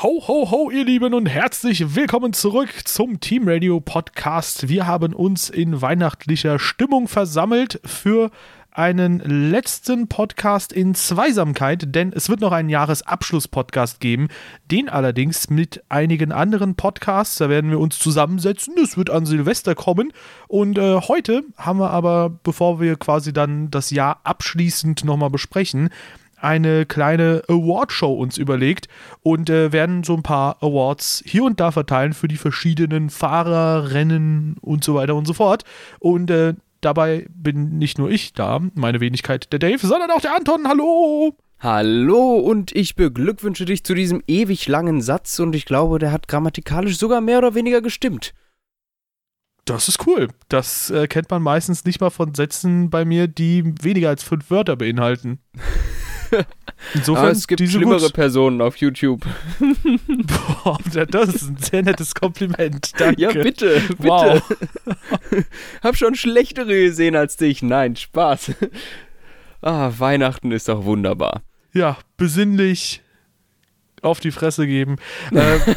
Ho, ho, ho, ihr Lieben und herzlich willkommen zurück zum Team Radio Podcast. Wir haben uns in weihnachtlicher Stimmung versammelt für einen letzten Podcast in Zweisamkeit, denn es wird noch einen Jahresabschluss-Podcast geben, den allerdings mit einigen anderen Podcasts, da werden wir uns zusammensetzen, das wird an Silvester kommen. Und äh, heute haben wir aber, bevor wir quasi dann das Jahr abschließend nochmal besprechen, eine kleine Awardshow uns überlegt und äh, werden so ein paar Awards hier und da verteilen für die verschiedenen Fahrer, Rennen und so weiter und so fort. Und äh, dabei bin nicht nur ich da, meine Wenigkeit der Dave, sondern auch der Anton. Hallo! Hallo und ich beglückwünsche dich zu diesem ewig langen Satz und ich glaube, der hat grammatikalisch sogar mehr oder weniger gestimmt. Das ist cool. Das äh, kennt man meistens nicht mal von Sätzen bei mir, die weniger als fünf Wörter beinhalten. Insofern Aber es gibt schlimmere gut. Personen auf YouTube. Boah, das ist ein sehr nettes Kompliment. Danke. Ja, bitte, bitte. Wow. Hab schon schlechtere gesehen als dich. Nein, Spaß. Ah, Weihnachten ist doch wunderbar. Ja, besinnlich auf die Fresse geben. ähm,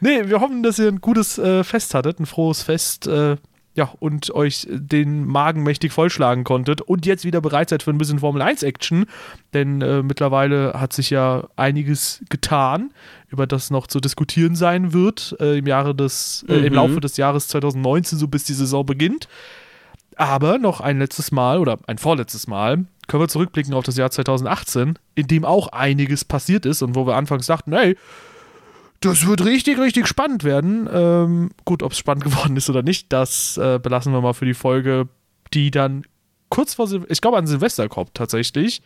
nee, wir hoffen, dass ihr ein gutes äh, Fest hattet, ein frohes Fest. Äh, ja, und euch den Magen mächtig vollschlagen konntet und jetzt wieder bereit seid für ein bisschen Formel 1 Action, denn äh, mittlerweile hat sich ja einiges getan, über das noch zu diskutieren sein wird äh, im Jahre des äh, mhm. im Laufe des Jahres 2019, so bis die Saison beginnt. Aber noch ein letztes Mal oder ein vorletztes Mal können wir zurückblicken auf das Jahr 2018, in dem auch einiges passiert ist und wo wir anfangs dachten, hey, das wird richtig, richtig spannend werden. Ähm, gut, ob es spannend geworden ist oder nicht, das äh, belassen wir mal für die Folge, die dann kurz vor, Sil ich glaube, an Silvester kommt tatsächlich.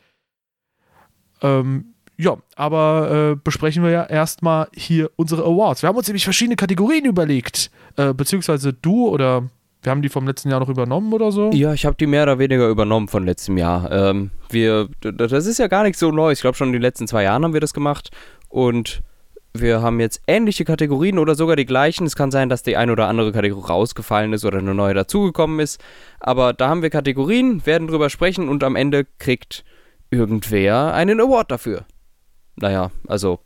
Ähm, ja, aber äh, besprechen wir ja erstmal hier unsere Awards. Wir haben uns nämlich verschiedene Kategorien überlegt. Äh, beziehungsweise du oder wir haben die vom letzten Jahr noch übernommen oder so? Ja, ich habe die mehr oder weniger übernommen von letztem Jahr. Ähm, wir, das ist ja gar nicht so neu. Ich glaube, schon in den letzten zwei Jahren haben wir das gemacht. Und wir haben jetzt ähnliche Kategorien oder sogar die gleichen. Es kann sein, dass die eine oder andere Kategorie rausgefallen ist oder eine neue dazugekommen ist. Aber da haben wir Kategorien, werden drüber sprechen und am Ende kriegt irgendwer einen Award dafür. Naja, also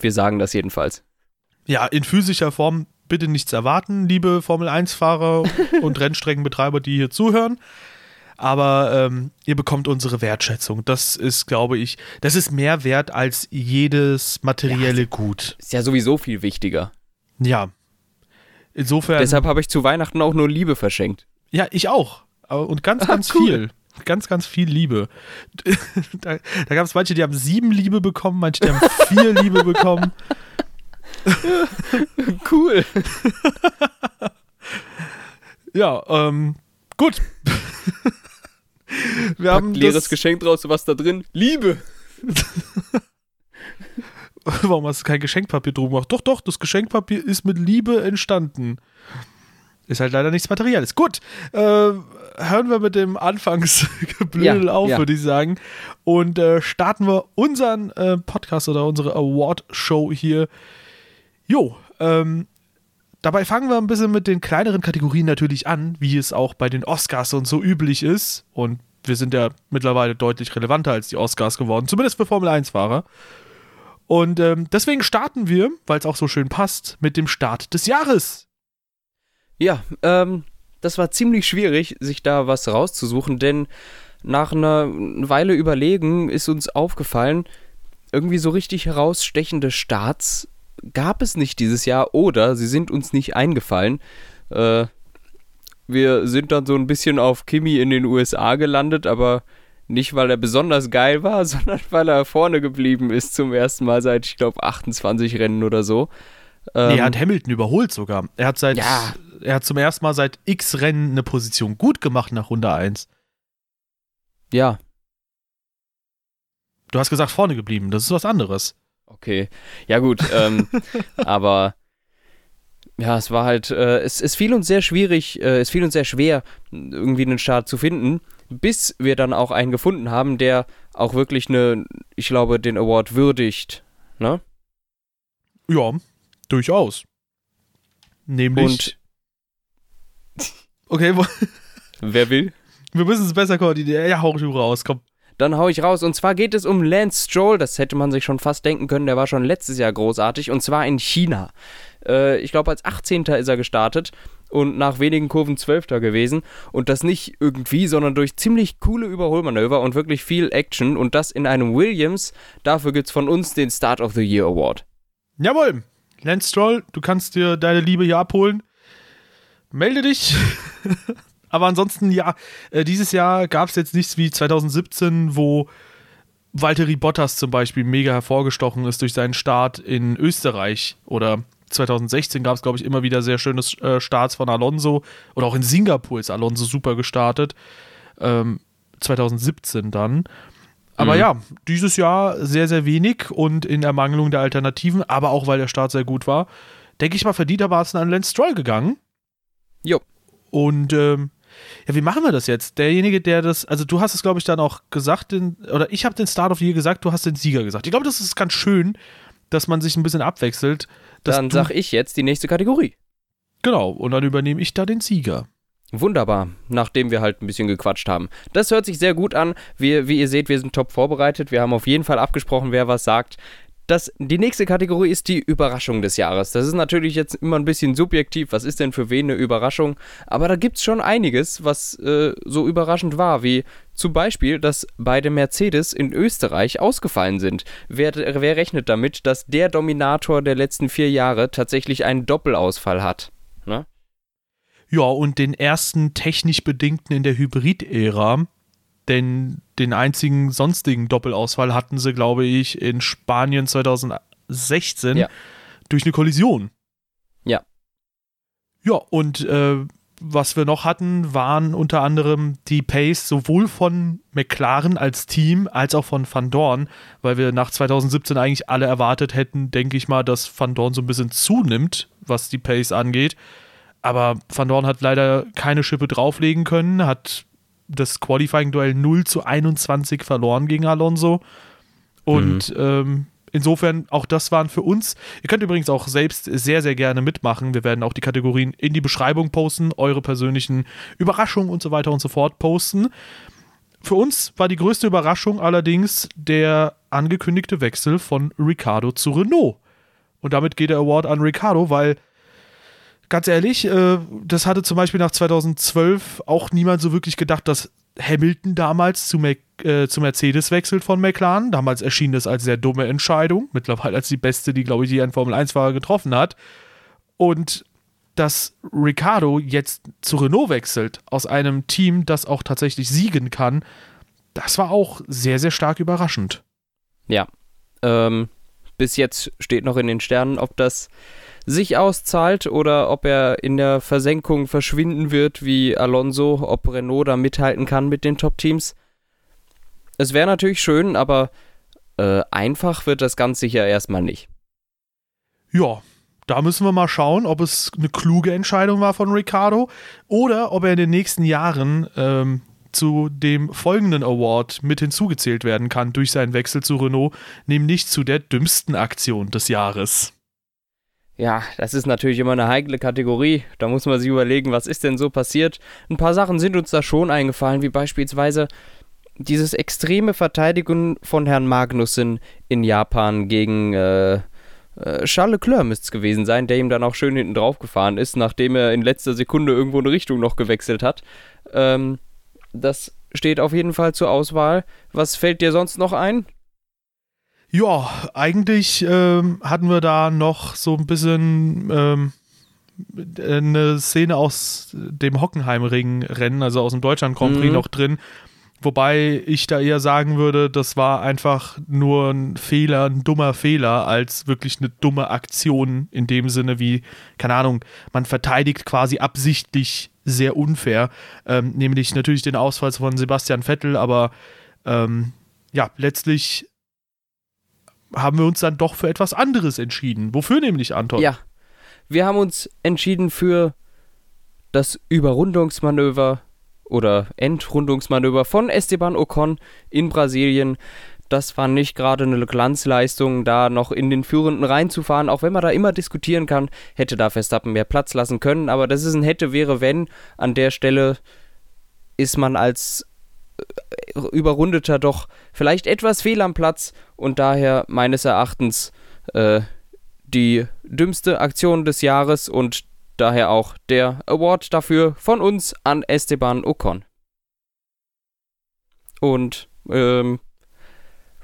wir sagen das jedenfalls. Ja, in physischer Form bitte nichts erwarten, liebe Formel 1-Fahrer und Rennstreckenbetreiber, die hier zuhören aber ähm, ihr bekommt unsere Wertschätzung. Das ist, glaube ich, das ist mehr wert als jedes materielle ja, Gut. Ist ja sowieso viel wichtiger. Ja. Insofern. Deshalb habe ich zu Weihnachten auch nur Liebe verschenkt. Ja, ich auch. Und ganz, ganz ah, cool. viel. Ganz, ganz viel Liebe. da, da gab es manche, die haben sieben Liebe bekommen, manche, die haben vier Liebe bekommen. cool. ja, ähm, gut. Wir haben leeres Geschenk draus, was da drin? Liebe. Warum hast du kein Geschenkpapier drum gemacht? Doch, doch, das Geschenkpapier ist mit Liebe entstanden. Ist halt leider nichts Materielles. Gut, äh, hören wir mit dem Anfangsgeblödel ja, auf, ja. würde ich sagen. Und äh, starten wir unseren äh, Podcast oder unsere Award-Show hier. Jo, ähm, Dabei fangen wir ein bisschen mit den kleineren Kategorien natürlich an, wie es auch bei den Oscars und so üblich ist. Und wir sind ja mittlerweile deutlich relevanter als die Oscars geworden, zumindest für Formel 1-Fahrer. Und ähm, deswegen starten wir, weil es auch so schön passt, mit dem Start des Jahres. Ja, ähm, das war ziemlich schwierig, sich da was rauszusuchen, denn nach einer Weile überlegen ist uns aufgefallen, irgendwie so richtig herausstechende Starts gab es nicht dieses Jahr oder sie sind uns nicht eingefallen. Äh, wir sind dann so ein bisschen auf Kimi in den USA gelandet, aber nicht, weil er besonders geil war, sondern weil er vorne geblieben ist zum ersten Mal seit, ich glaube, 28 Rennen oder so. Ähm, nee, er hat Hamilton überholt sogar. Er hat seit, ja. er hat zum ersten Mal seit X Rennen eine Position gut gemacht nach Runde 1. Ja. Du hast gesagt vorne geblieben, das ist was anderes. Okay, ja gut, ähm, aber ja, es war halt, äh, es, es fiel uns sehr schwierig, äh, es fiel uns sehr schwer, irgendwie einen Start zu finden, bis wir dann auch einen gefunden haben, der auch wirklich eine, ich glaube, den Award würdigt, ne? Ja, durchaus. Nämlich. Und okay, Wer will? Wir müssen es besser koordinieren. Ja, hau du raus, komm. Dann hau ich raus. Und zwar geht es um Lance Stroll. Das hätte man sich schon fast denken können. Der war schon letztes Jahr großartig. Und zwar in China. Äh, ich glaube, als 18. ist er gestartet und nach wenigen Kurven Zwölfter gewesen. Und das nicht irgendwie, sondern durch ziemlich coole Überholmanöver und wirklich viel Action. Und das in einem Williams. Dafür gibt es von uns den Start of the Year Award. Jawohl, Lance Stroll, du kannst dir deine Liebe hier abholen. Melde dich. Aber ansonsten, ja, äh, dieses Jahr gab es jetzt nichts wie 2017, wo Valtteri Bottas zum Beispiel mega hervorgestochen ist durch seinen Start in Österreich. Oder 2016 gab es, glaube ich, immer wieder sehr schöne äh, Starts von Alonso. Oder auch in Singapur ist Alonso super gestartet. Ähm, 2017 dann. Aber mhm. ja, dieses Jahr sehr, sehr wenig und in Ermangelung der Alternativen, aber auch weil der Start sehr gut war, denke ich mal, verdientermaßen an Lance Stroll gegangen. Jo. Und ähm, ja, wie machen wir das jetzt? Derjenige, der das, also du hast es, glaube ich, dann auch gesagt, den, oder ich habe den Start of the Year gesagt, du hast den Sieger gesagt. Ich glaube, das ist ganz schön, dass man sich ein bisschen abwechselt. Dann sag ich jetzt die nächste Kategorie. Genau, und dann übernehme ich da den Sieger. Wunderbar, nachdem wir halt ein bisschen gequatscht haben. Das hört sich sehr gut an. Wir, wie ihr seht, wir sind top vorbereitet. Wir haben auf jeden Fall abgesprochen, wer was sagt. Das, die nächste Kategorie ist die Überraschung des Jahres. Das ist natürlich jetzt immer ein bisschen subjektiv. Was ist denn für wen eine Überraschung? Aber da gibt es schon einiges, was äh, so überraschend war, wie zum Beispiel, dass beide Mercedes in Österreich ausgefallen sind. Wer, wer rechnet damit, dass der Dominator der letzten vier Jahre tatsächlich einen Doppelausfall hat? Ne? Ja, und den ersten technisch bedingten in der Hybrid-Ära denn den einzigen sonstigen Doppelausfall hatten sie, glaube ich, in Spanien 2016 ja. durch eine Kollision. Ja. Ja, und äh, was wir noch hatten, waren unter anderem die Pace sowohl von McLaren als Team als auch von Van Dorn, weil wir nach 2017 eigentlich alle erwartet hätten, denke ich mal, dass Van Dorn so ein bisschen zunimmt, was die Pace angeht. Aber Van Dorn hat leider keine Schippe drauflegen können, hat das Qualifying-Duell 0 zu 21 verloren gegen Alonso. Und mhm. ähm, insofern, auch das waren für uns. Ihr könnt übrigens auch selbst sehr, sehr gerne mitmachen. Wir werden auch die Kategorien in die Beschreibung posten, eure persönlichen Überraschungen und so weiter und so fort posten. Für uns war die größte Überraschung allerdings der angekündigte Wechsel von Ricardo zu Renault. Und damit geht der Award an Ricardo, weil ganz ehrlich, äh, das hatte zum Beispiel nach 2012 auch niemand so wirklich gedacht, dass Hamilton damals zu, Mac, äh, zu Mercedes wechselt von McLaren. Damals erschien das als sehr dumme Entscheidung. Mittlerweile als die beste, die, glaube ich, je ein Formel-1-Fahrer getroffen hat. Und dass Ricardo jetzt zu Renault wechselt, aus einem Team, das auch tatsächlich siegen kann, das war auch sehr, sehr stark überraschend. Ja. Ähm, bis jetzt steht noch in den Sternen, ob das sich auszahlt oder ob er in der Versenkung verschwinden wird wie Alonso, ob Renault da mithalten kann mit den Top-Teams. Es wäre natürlich schön, aber äh, einfach wird das ganz sicher erstmal nicht. Ja, da müssen wir mal schauen, ob es eine kluge Entscheidung war von Ricardo oder ob er in den nächsten Jahren ähm, zu dem folgenden Award mit hinzugezählt werden kann durch seinen Wechsel zu Renault, nämlich zu der dümmsten Aktion des Jahres. Ja, das ist natürlich immer eine heikle Kategorie. Da muss man sich überlegen, was ist denn so passiert. Ein paar Sachen sind uns da schon eingefallen, wie beispielsweise dieses extreme Verteidigen von Herrn Magnussen in Japan gegen äh, äh, Charles Leclerc müsste es gewesen sein, der ihm dann auch schön hinten drauf gefahren ist, nachdem er in letzter Sekunde irgendwo eine Richtung noch gewechselt hat. Ähm, das steht auf jeden Fall zur Auswahl. Was fällt dir sonst noch ein? Ja, eigentlich ähm, hatten wir da noch so ein bisschen ähm, eine Szene aus dem Hockenheimring-Rennen, also aus dem Deutschland Grand Prix mhm. noch drin. Wobei ich da eher sagen würde, das war einfach nur ein Fehler, ein dummer Fehler, als wirklich eine dumme Aktion in dem Sinne wie, keine Ahnung, man verteidigt quasi absichtlich sehr unfair. Ähm, nämlich natürlich den Ausfall von Sebastian Vettel, aber ähm, ja, letztlich haben wir uns dann doch für etwas anderes entschieden. Wofür nämlich, Anton? Ja, wir haben uns entschieden für das Überrundungsmanöver oder Entrundungsmanöver von Esteban Ocon in Brasilien. Das war nicht gerade eine Glanzleistung, da noch in den Führenden reinzufahren, auch wenn man da immer diskutieren kann, hätte da Verstappen mehr Platz lassen können, aber das ist ein hätte, wäre, wenn. An der Stelle ist man als äh, überrundet er doch vielleicht etwas fehl am Platz und daher meines Erachtens äh, die dümmste Aktion des Jahres und daher auch der Award dafür von uns an Esteban Ocon. Und ähm,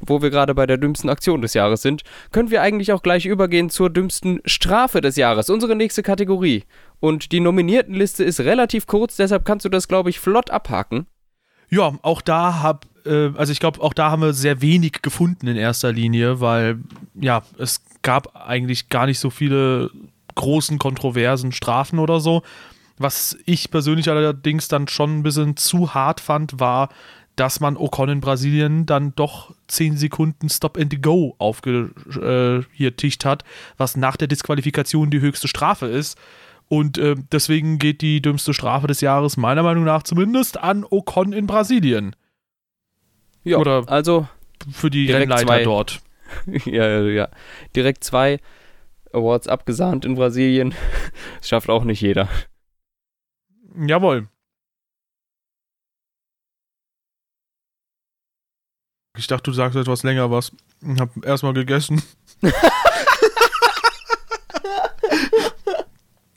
wo wir gerade bei der dümmsten Aktion des Jahres sind, können wir eigentlich auch gleich übergehen zur dümmsten Strafe des Jahres, unsere nächste Kategorie. Und die Nominiertenliste ist relativ kurz, deshalb kannst du das, glaube ich, flott abhaken. Ja, auch da hab, äh, also ich glaube, auch da haben wir sehr wenig gefunden in erster Linie, weil ja, es gab eigentlich gar nicht so viele großen kontroversen Strafen oder so. Was ich persönlich allerdings dann schon ein bisschen zu hart fand, war dass man Ocon in Brasilien dann doch 10 Sekunden Stop and Go aufgetischt äh, hat, was nach der Disqualifikation die höchste Strafe ist. Und äh, deswegen geht die dümmste Strafe des Jahres meiner Meinung nach zumindest an Ocon in Brasilien. Ja, Oder also für die Rennleiter zwei. dort. ja, ja, ja. Direkt zwei Awards abgesahnt in Brasilien. Das schafft auch nicht jeder. Jawohl. Ich dachte, du sagst etwas länger was. Ich hab erstmal gegessen.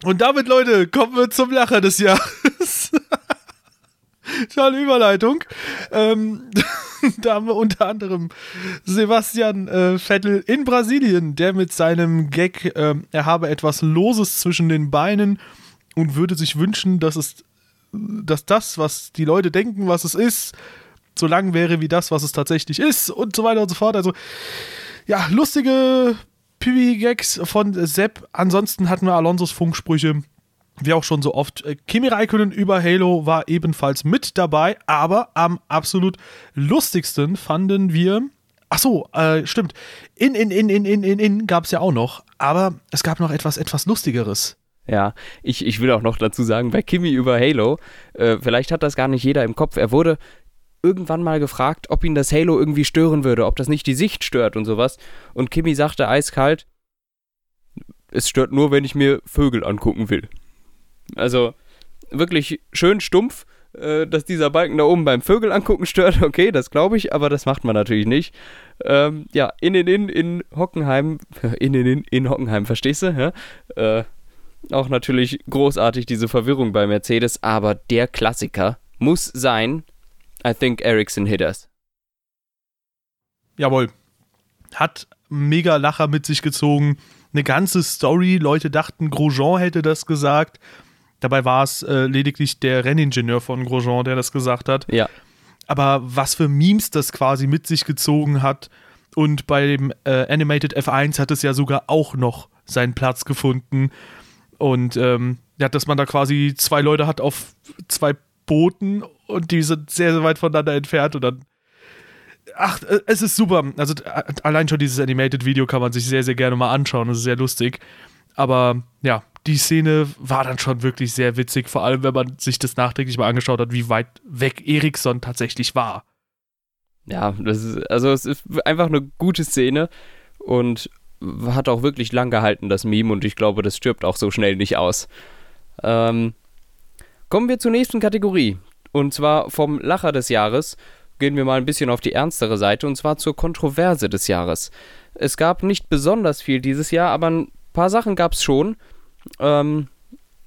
Und damit, Leute, kommen wir zum Lacher des Jahres. Tolle Überleitung. Ähm, da haben wir unter anderem Sebastian äh, Vettel in Brasilien, der mit seinem Gag, äh, er habe etwas Loses zwischen den Beinen und würde sich wünschen, dass es, dass das, was die Leute denken, was es ist, so lang wäre wie das, was es tatsächlich ist und so weiter und so fort. Also, ja, lustige Piwi-Gags von Sepp. Ansonsten hatten wir Alonsos Funksprüche. Wie auch schon so oft. Kimi Räikkönen über Halo war ebenfalls mit dabei, aber am absolut lustigsten fanden wir. Ach so, äh, stimmt. In, in, in, in, in, in, in gab es ja auch noch, aber es gab noch etwas, etwas Lustigeres. Ja, ich, ich will auch noch dazu sagen, bei Kimi über Halo, äh, vielleicht hat das gar nicht jeder im Kopf. Er wurde irgendwann mal gefragt, ob ihn das Halo irgendwie stören würde, ob das nicht die Sicht stört und sowas. Und Kimi sagte eiskalt, es stört nur, wenn ich mir Vögel angucken will. Also wirklich schön stumpf, äh, dass dieser Balken da oben beim Vögel angucken stört. Okay, das glaube ich, aber das macht man natürlich nicht. Ähm, ja, in in in in Hockenheim, in in in in Hockenheim, verstehst du? Ja? Äh, auch natürlich großartig diese Verwirrung bei Mercedes, aber der Klassiker muss sein, I think Ericsson hit us. Jawohl. Hat mega Lacher mit sich gezogen. Eine ganze Story. Leute dachten, Grosjean hätte das gesagt. Dabei war es äh, lediglich der Renningenieur von Grosjean, der das gesagt hat. Ja. Aber was für Memes das quasi mit sich gezogen hat. Und bei dem äh, Animated F1 hat es ja sogar auch noch seinen Platz gefunden. Und ähm, ja, dass man da quasi zwei Leute hat auf zwei Booten und die sind sehr, sehr weit voneinander entfernt und dann. Ach, äh, es ist super. Also allein schon dieses Animated-Video kann man sich sehr, sehr gerne mal anschauen. Das ist sehr lustig. Aber ja, die Szene war dann schon wirklich sehr witzig, vor allem wenn man sich das nachträglich mal angeschaut hat, wie weit weg Eriksson tatsächlich war. Ja, das ist, also es ist einfach eine gute Szene und hat auch wirklich lang gehalten, das Meme, und ich glaube, das stirbt auch so schnell nicht aus. Ähm, kommen wir zur nächsten Kategorie. Und zwar vom Lacher des Jahres gehen wir mal ein bisschen auf die ernstere Seite und zwar zur Kontroverse des Jahres. Es gab nicht besonders viel dieses Jahr, aber ein paar Sachen gab es schon. Ähm,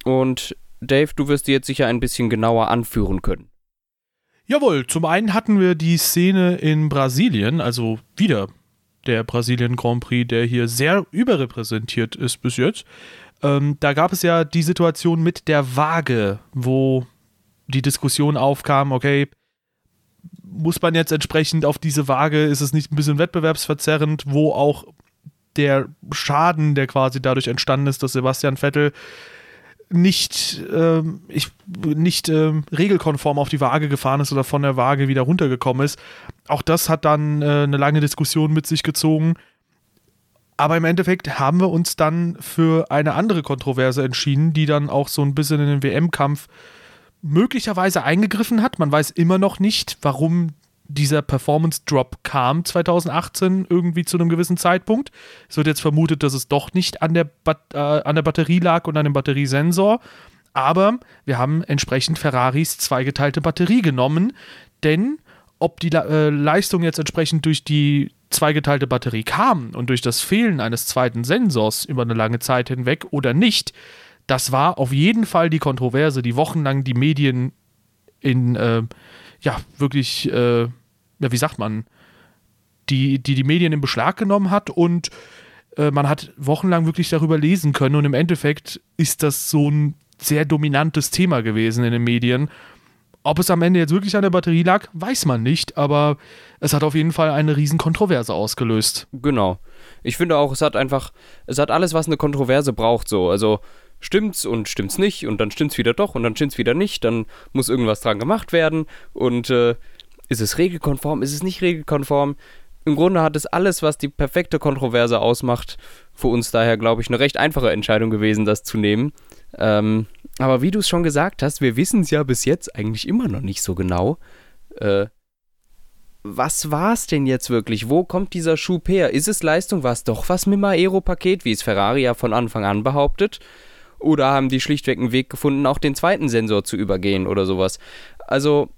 und Dave, du wirst die jetzt sicher ein bisschen genauer anführen können. Jawohl, zum einen hatten wir die Szene in Brasilien, also wieder der Brasilien Grand Prix, der hier sehr überrepräsentiert ist bis jetzt. Ähm, da gab es ja die Situation mit der Waage, wo die Diskussion aufkam, okay, muss man jetzt entsprechend auf diese Waage, ist es nicht ein bisschen wettbewerbsverzerrend, wo auch der Schaden, der quasi dadurch entstanden ist, dass Sebastian Vettel nicht, ähm, ich, nicht ähm, regelkonform auf die Waage gefahren ist oder von der Waage wieder runtergekommen ist. Auch das hat dann äh, eine lange Diskussion mit sich gezogen. Aber im Endeffekt haben wir uns dann für eine andere Kontroverse entschieden, die dann auch so ein bisschen in den WM-Kampf möglicherweise eingegriffen hat. Man weiß immer noch nicht, warum dieser Performance-Drop kam 2018 irgendwie zu einem gewissen Zeitpunkt. Es wird jetzt vermutet, dass es doch nicht an der, Bat äh, an der Batterie lag und an dem Batteriesensor. Aber wir haben entsprechend Ferraris zweigeteilte Batterie genommen, denn ob die äh, Leistung jetzt entsprechend durch die zweigeteilte Batterie kam und durch das Fehlen eines zweiten Sensors über eine lange Zeit hinweg oder nicht, das war auf jeden Fall die Kontroverse, die wochenlang die Medien in, äh, ja, wirklich, äh, ja, wie sagt man, die, die die Medien in Beschlag genommen hat und äh, man hat wochenlang wirklich darüber lesen können und im Endeffekt ist das so ein sehr dominantes Thema gewesen in den Medien ob es am Ende jetzt wirklich an der Batterie lag, weiß man nicht, aber es hat auf jeden Fall eine riesen Kontroverse ausgelöst. Genau. Ich finde auch, es hat einfach, es hat alles, was eine Kontroverse braucht, so. Also stimmt's und stimmt's nicht und dann stimmt's wieder doch und dann stimmt's wieder nicht, dann muss irgendwas dran gemacht werden und äh, ist es regelkonform, ist es nicht regelkonform? Im Grunde hat es alles, was die perfekte Kontroverse ausmacht, für uns daher, glaube ich, eine recht einfache Entscheidung gewesen, das zu nehmen. Ähm, aber wie du es schon gesagt hast, wir wissen es ja bis jetzt eigentlich immer noch nicht so genau. Äh, was war es denn jetzt wirklich? Wo kommt dieser Schub her? Ist es Leistung? War es doch was mit dem Aero-Paket, wie es Ferrari ja von Anfang an behauptet? Oder haben die schlichtweg einen Weg gefunden, auch den zweiten Sensor zu übergehen oder sowas? Also,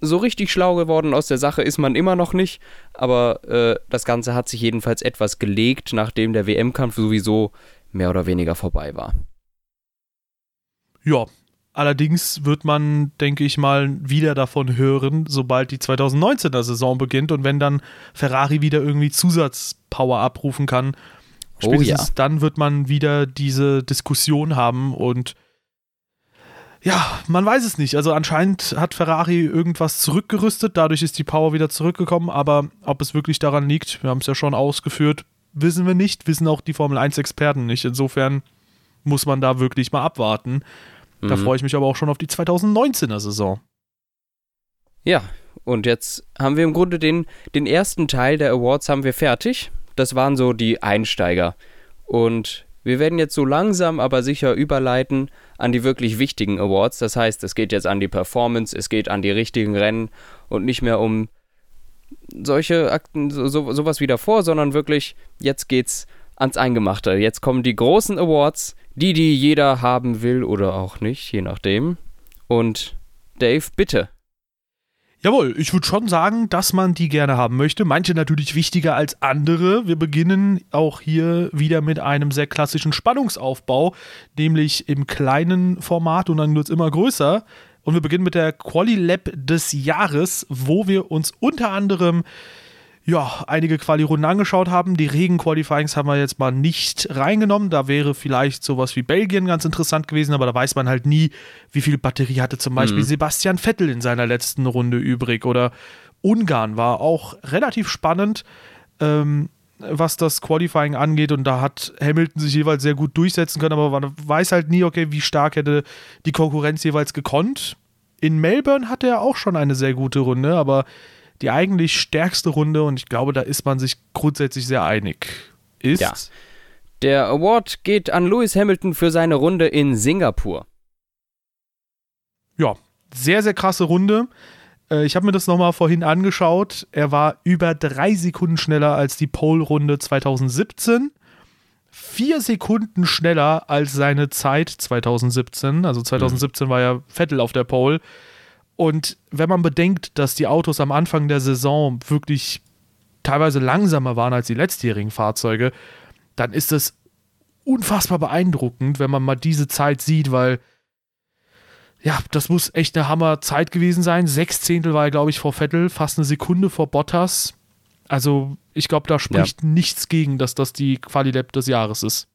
so richtig schlau geworden aus der Sache ist man immer noch nicht, aber äh, das Ganze hat sich jedenfalls etwas gelegt, nachdem der WM-Kampf sowieso mehr oder weniger vorbei war. Ja, allerdings wird man, denke ich mal, wieder davon hören, sobald die 2019er Saison beginnt und wenn dann Ferrari wieder irgendwie Zusatzpower abrufen kann. Spätestens oh ja. dann wird man wieder diese Diskussion haben und ja, man weiß es nicht. Also anscheinend hat Ferrari irgendwas zurückgerüstet, dadurch ist die Power wieder zurückgekommen, aber ob es wirklich daran liegt, wir haben es ja schon ausgeführt, wissen wir nicht, wissen auch die Formel 1 Experten nicht. Insofern muss man da wirklich mal abwarten. Da mhm. freue ich mich aber auch schon auf die 2019er Saison. Ja, und jetzt haben wir im Grunde den, den ersten Teil der Awards haben wir fertig. Das waren so die Einsteiger. Und wir werden jetzt so langsam aber sicher überleiten an die wirklich wichtigen Awards. Das heißt, es geht jetzt an die Performance, es geht an die richtigen Rennen und nicht mehr um solche Akten, so, so, sowas wie davor, sondern wirklich, jetzt geht's ans Eingemachte. Jetzt kommen die großen Awards, die, die jeder haben will oder auch nicht, je nachdem. Und Dave, bitte. Jawohl, ich würde schon sagen, dass man die gerne haben möchte. Manche natürlich wichtiger als andere. Wir beginnen auch hier wieder mit einem sehr klassischen Spannungsaufbau, nämlich im kleinen Format und dann wird es immer größer. Und wir beginnen mit der Quali Lab des Jahres, wo wir uns unter anderem ja, einige Quali-Runden angeschaut haben. Die Regen-Qualifyings haben wir jetzt mal nicht reingenommen. Da wäre vielleicht sowas wie Belgien ganz interessant gewesen, aber da weiß man halt nie, wie viel Batterie hatte zum Beispiel mhm. Sebastian Vettel in seiner letzten Runde übrig. Oder Ungarn war auch relativ spannend, ähm, was das Qualifying angeht. Und da hat Hamilton sich jeweils sehr gut durchsetzen können, aber man weiß halt nie, okay, wie stark hätte die Konkurrenz jeweils gekonnt. In Melbourne hatte er auch schon eine sehr gute Runde, aber die eigentlich stärkste Runde und ich glaube, da ist man sich grundsätzlich sehr einig. Ist. Ja. Der Award geht an Lewis Hamilton für seine Runde in Singapur. Ja, sehr, sehr krasse Runde. Äh, ich habe mir das nochmal vorhin angeschaut. Er war über drei Sekunden schneller als die Pole-Runde 2017. Vier Sekunden schneller als seine Zeit 2017. Also 2017 mhm. war ja Vettel auf der Pole. Und wenn man bedenkt, dass die Autos am Anfang der Saison wirklich teilweise langsamer waren als die letztjährigen Fahrzeuge, dann ist es unfassbar beeindruckend, wenn man mal diese Zeit sieht, weil ja, das muss echt eine Hammer-Zeit gewesen sein. Sechs Zehntel war er, glaube ich, vor Vettel, fast eine Sekunde vor Bottas. Also, ich glaube, da spricht ja. nichts gegen, dass das die Quali-Lab des Jahres ist.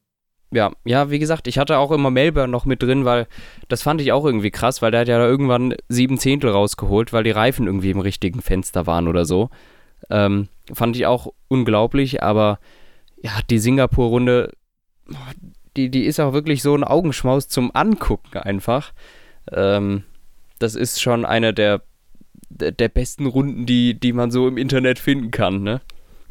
Ja, ja, wie gesagt, ich hatte auch immer Melbourne noch mit drin, weil das fand ich auch irgendwie krass, weil der hat ja da irgendwann sieben Zehntel rausgeholt, weil die Reifen irgendwie im richtigen Fenster waren oder so. Ähm, fand ich auch unglaublich, aber ja, die Singapur-Runde, die, die ist auch wirklich so ein Augenschmaus zum Angucken einfach. Ähm, das ist schon eine der, der besten Runden, die, die man so im Internet finden kann, ne?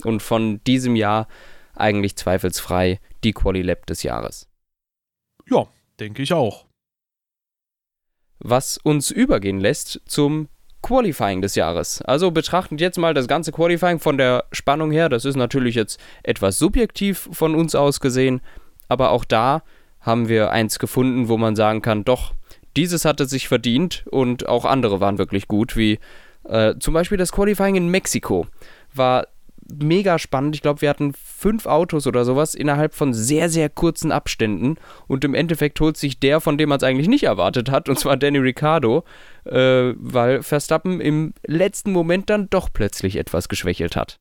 Und von diesem Jahr eigentlich zweifelsfrei die Quali-Lab des Jahres. Ja, denke ich auch. Was uns übergehen lässt zum Qualifying des Jahres. Also betrachtend jetzt mal das ganze Qualifying von der Spannung her. Das ist natürlich jetzt etwas subjektiv von uns aus gesehen, aber auch da haben wir eins gefunden, wo man sagen kann, doch, dieses hatte sich verdient und auch andere waren wirklich gut, wie Äh, zum Beispiel das Qualifying in Mexiko war mega spannend. Ich glaube, wir hatten fünf Autos oder sowas innerhalb von sehr, sehr kurzen Abständen. Und im Endeffekt holt sich der, von dem man es eigentlich nicht erwartet hat, und zwar Danny Ricciardo, äh, weil Verstappen im letzten Moment dann doch plötzlich etwas geschwächelt hat.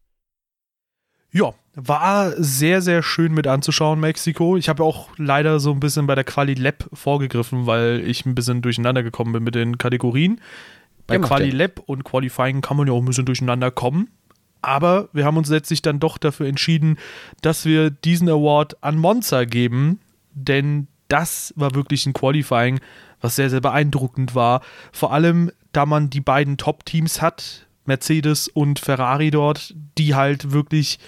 Ja, war sehr, sehr schön mit anzuschauen, Mexiko. Ich habe auch leider so ein bisschen bei der Quali Lab vorgegriffen, weil ich ein bisschen durcheinander gekommen bin mit den Kategorien. Bei Quali Lab und Qualifying kann man ja auch ein bisschen durcheinander kommen. Aber wir haben uns letztlich dann doch dafür entschieden, dass wir diesen Award an Monza geben, denn das war wirklich ein Qualifying, was sehr, sehr beeindruckend war. Vor allem, da man die beiden Top-Teams hat, Mercedes und Ferrari dort, die halt wirklich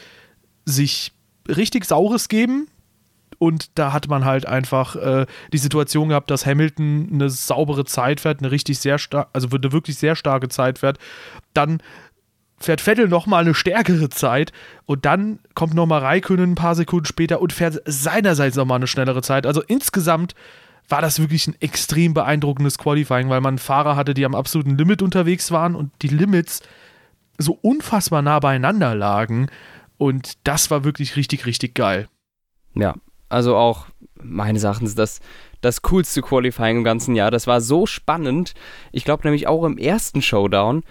sich richtig Saures geben. Und da hat man halt einfach äh, die Situation gehabt, dass Hamilton eine saubere Zeit fährt, eine richtig sehr stark, also eine wirklich sehr starke Zeit fährt. Dann fährt Vettel nochmal eine stärkere Zeit und dann kommt nochmal Raikönnen ein paar Sekunden später und fährt seinerseits nochmal eine schnellere Zeit. Also insgesamt war das wirklich ein extrem beeindruckendes Qualifying, weil man Fahrer hatte, die am absoluten Limit unterwegs waren und die Limits so unfassbar nah beieinander lagen. Und das war wirklich richtig, richtig geil. Ja, also auch meines Erachtens das, das coolste Qualifying im ganzen Jahr. Das war so spannend. Ich glaube nämlich auch im ersten Showdown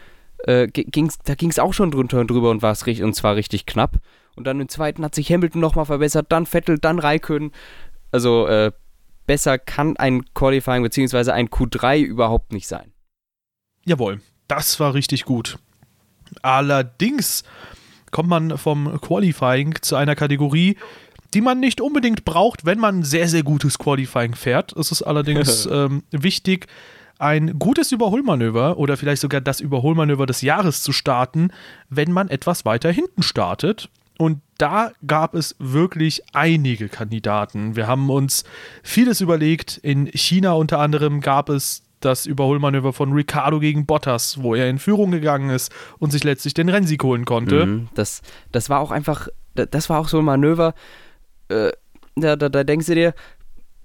äh, ging's, da ging es auch schon drunter und drüber und, war's, und zwar richtig knapp. Und dann im zweiten hat sich Hamilton nochmal verbessert, dann Vettel, dann Raikön. Also äh, besser kann ein Qualifying bzw. ein Q3 überhaupt nicht sein. Jawohl, das war richtig gut. Allerdings kommt man vom Qualifying zu einer Kategorie, die man nicht unbedingt braucht, wenn man sehr, sehr gutes Qualifying fährt. Es ist allerdings ähm, wichtig, ein gutes Überholmanöver oder vielleicht sogar das Überholmanöver des Jahres zu starten, wenn man etwas weiter hinten startet. Und da gab es wirklich einige Kandidaten. Wir haben uns vieles überlegt. In China unter anderem gab es das Überholmanöver von Ricardo gegen Bottas, wo er in Führung gegangen ist und sich letztlich den Rennsieg holen konnte. Mhm, das, das war auch einfach, das war auch so ein Manöver, äh, da, da, da denkst du dir,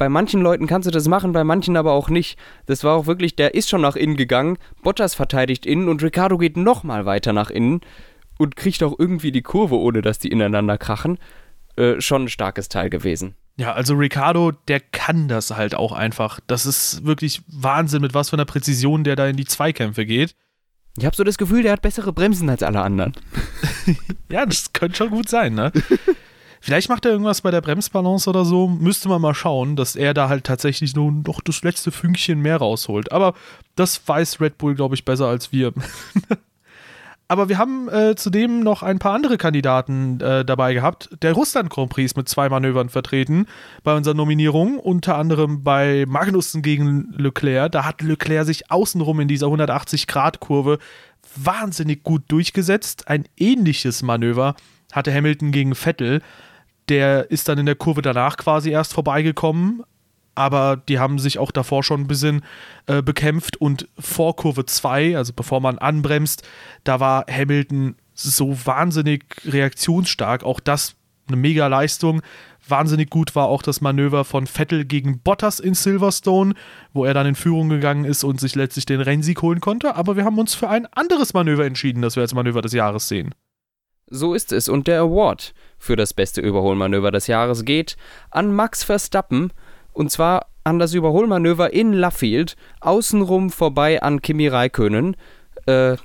bei manchen Leuten kannst du das machen, bei manchen aber auch nicht. Das war auch wirklich, der ist schon nach innen gegangen, Bottas verteidigt innen und Ricardo geht nochmal weiter nach innen und kriegt auch irgendwie die Kurve, ohne dass die ineinander krachen. Äh, schon ein starkes Teil gewesen. Ja, also Ricardo, der kann das halt auch einfach. Das ist wirklich Wahnsinn, mit was für einer Präzision der da in die Zweikämpfe geht. Ich habe so das Gefühl, der hat bessere Bremsen als alle anderen. ja, das könnte schon gut sein, ne? Vielleicht macht er irgendwas bei der Bremsbalance oder so. Müsste man mal schauen, dass er da halt tatsächlich nur noch das letzte Fünkchen mehr rausholt. Aber das weiß Red Bull, glaube ich, besser als wir. Aber wir haben äh, zudem noch ein paar andere Kandidaten äh, dabei gehabt. Der Russland Grand Prix ist mit zwei Manövern vertreten bei unserer Nominierung, unter anderem bei Magnussen gegen Leclerc. Da hat Leclerc sich außenrum in dieser 180-Grad-Kurve wahnsinnig gut durchgesetzt. Ein ähnliches Manöver hatte Hamilton gegen Vettel der ist dann in der Kurve danach quasi erst vorbeigekommen, aber die haben sich auch davor schon ein bisschen äh, bekämpft und vor Kurve 2, also bevor man anbremst, da war Hamilton so wahnsinnig reaktionsstark, auch das eine mega Leistung. Wahnsinnig gut war auch das Manöver von Vettel gegen Bottas in Silverstone, wo er dann in Führung gegangen ist und sich letztlich den Rennsieg holen konnte. Aber wir haben uns für ein anderes Manöver entschieden, das wir als Manöver des Jahres sehen. So ist es. Und der Award für das beste Überholmanöver des Jahres geht an Max Verstappen. Und zwar an das Überholmanöver in Laffield, außenrum vorbei an Kimi Räikkönen. Äh,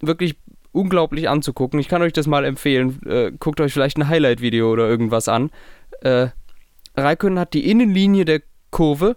wirklich unglaublich anzugucken. Ich kann euch das mal empfehlen. Äh, guckt euch vielleicht ein Highlight-Video oder irgendwas an. Äh, Räikkönen hat die Innenlinie der Kurve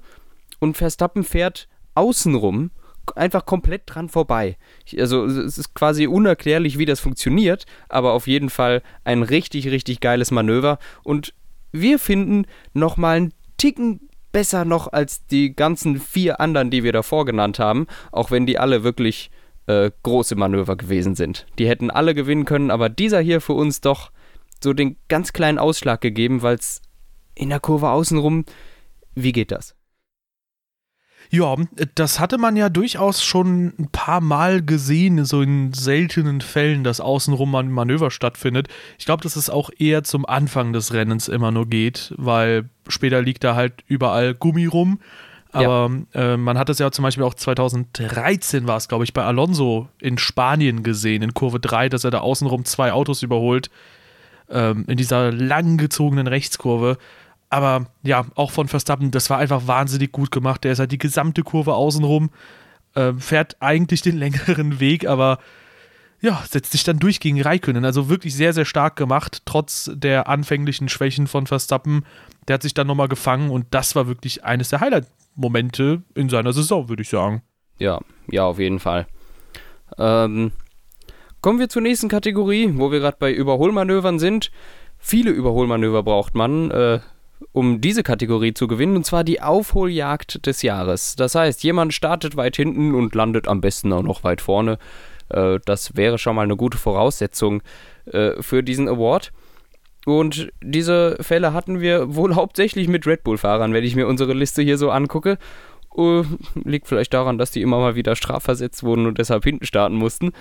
und Verstappen fährt außenrum einfach komplett dran vorbei. also es ist quasi unerklärlich, wie das funktioniert, aber auf jeden Fall ein richtig, richtig geiles Manöver. Und wir finden nochmal einen Ticken besser noch als die ganzen vier anderen, die wir davor genannt haben, auch wenn die alle wirklich äh, große Manöver gewesen sind. Die hätten alle gewinnen können, aber dieser hier für uns doch so den ganz kleinen Ausschlag gegeben, weil es in der Kurve außenrum, wie geht das? Ja, das hatte man ja durchaus schon ein paar Mal gesehen, so in seltenen Fällen, dass außenrum ein Manöver stattfindet. Ich glaube, dass es auch eher zum Anfang des Rennens immer nur geht, weil später liegt da halt überall Gummi rum. Aber ja. äh, man hat es ja zum Beispiel auch 2013 war es, glaube ich, bei Alonso in Spanien gesehen, in Kurve 3, dass er da außenrum zwei Autos überholt, ähm, in dieser langgezogenen Rechtskurve. Aber ja, auch von Verstappen, das war einfach wahnsinnig gut gemacht. Der ist halt die gesamte Kurve außenrum, äh, fährt eigentlich den längeren Weg, aber ja, setzt sich dann durch gegen Raikönnen. Also wirklich sehr, sehr stark gemacht, trotz der anfänglichen Schwächen von Verstappen. Der hat sich dann nochmal gefangen und das war wirklich eines der Highlight-Momente in seiner Saison, würde ich sagen. Ja, ja, auf jeden Fall. Ähm, kommen wir zur nächsten Kategorie, wo wir gerade bei Überholmanövern sind. Viele Überholmanöver braucht man, äh, um diese Kategorie zu gewinnen, und zwar die Aufholjagd des Jahres. Das heißt, jemand startet weit hinten und landet am besten auch noch weit vorne. Äh, das wäre schon mal eine gute Voraussetzung äh, für diesen Award. Und diese Fälle hatten wir wohl hauptsächlich mit Red Bull-Fahrern, wenn ich mir unsere Liste hier so angucke. Uh, liegt vielleicht daran, dass die immer mal wieder strafversetzt wurden und deshalb hinten starten mussten.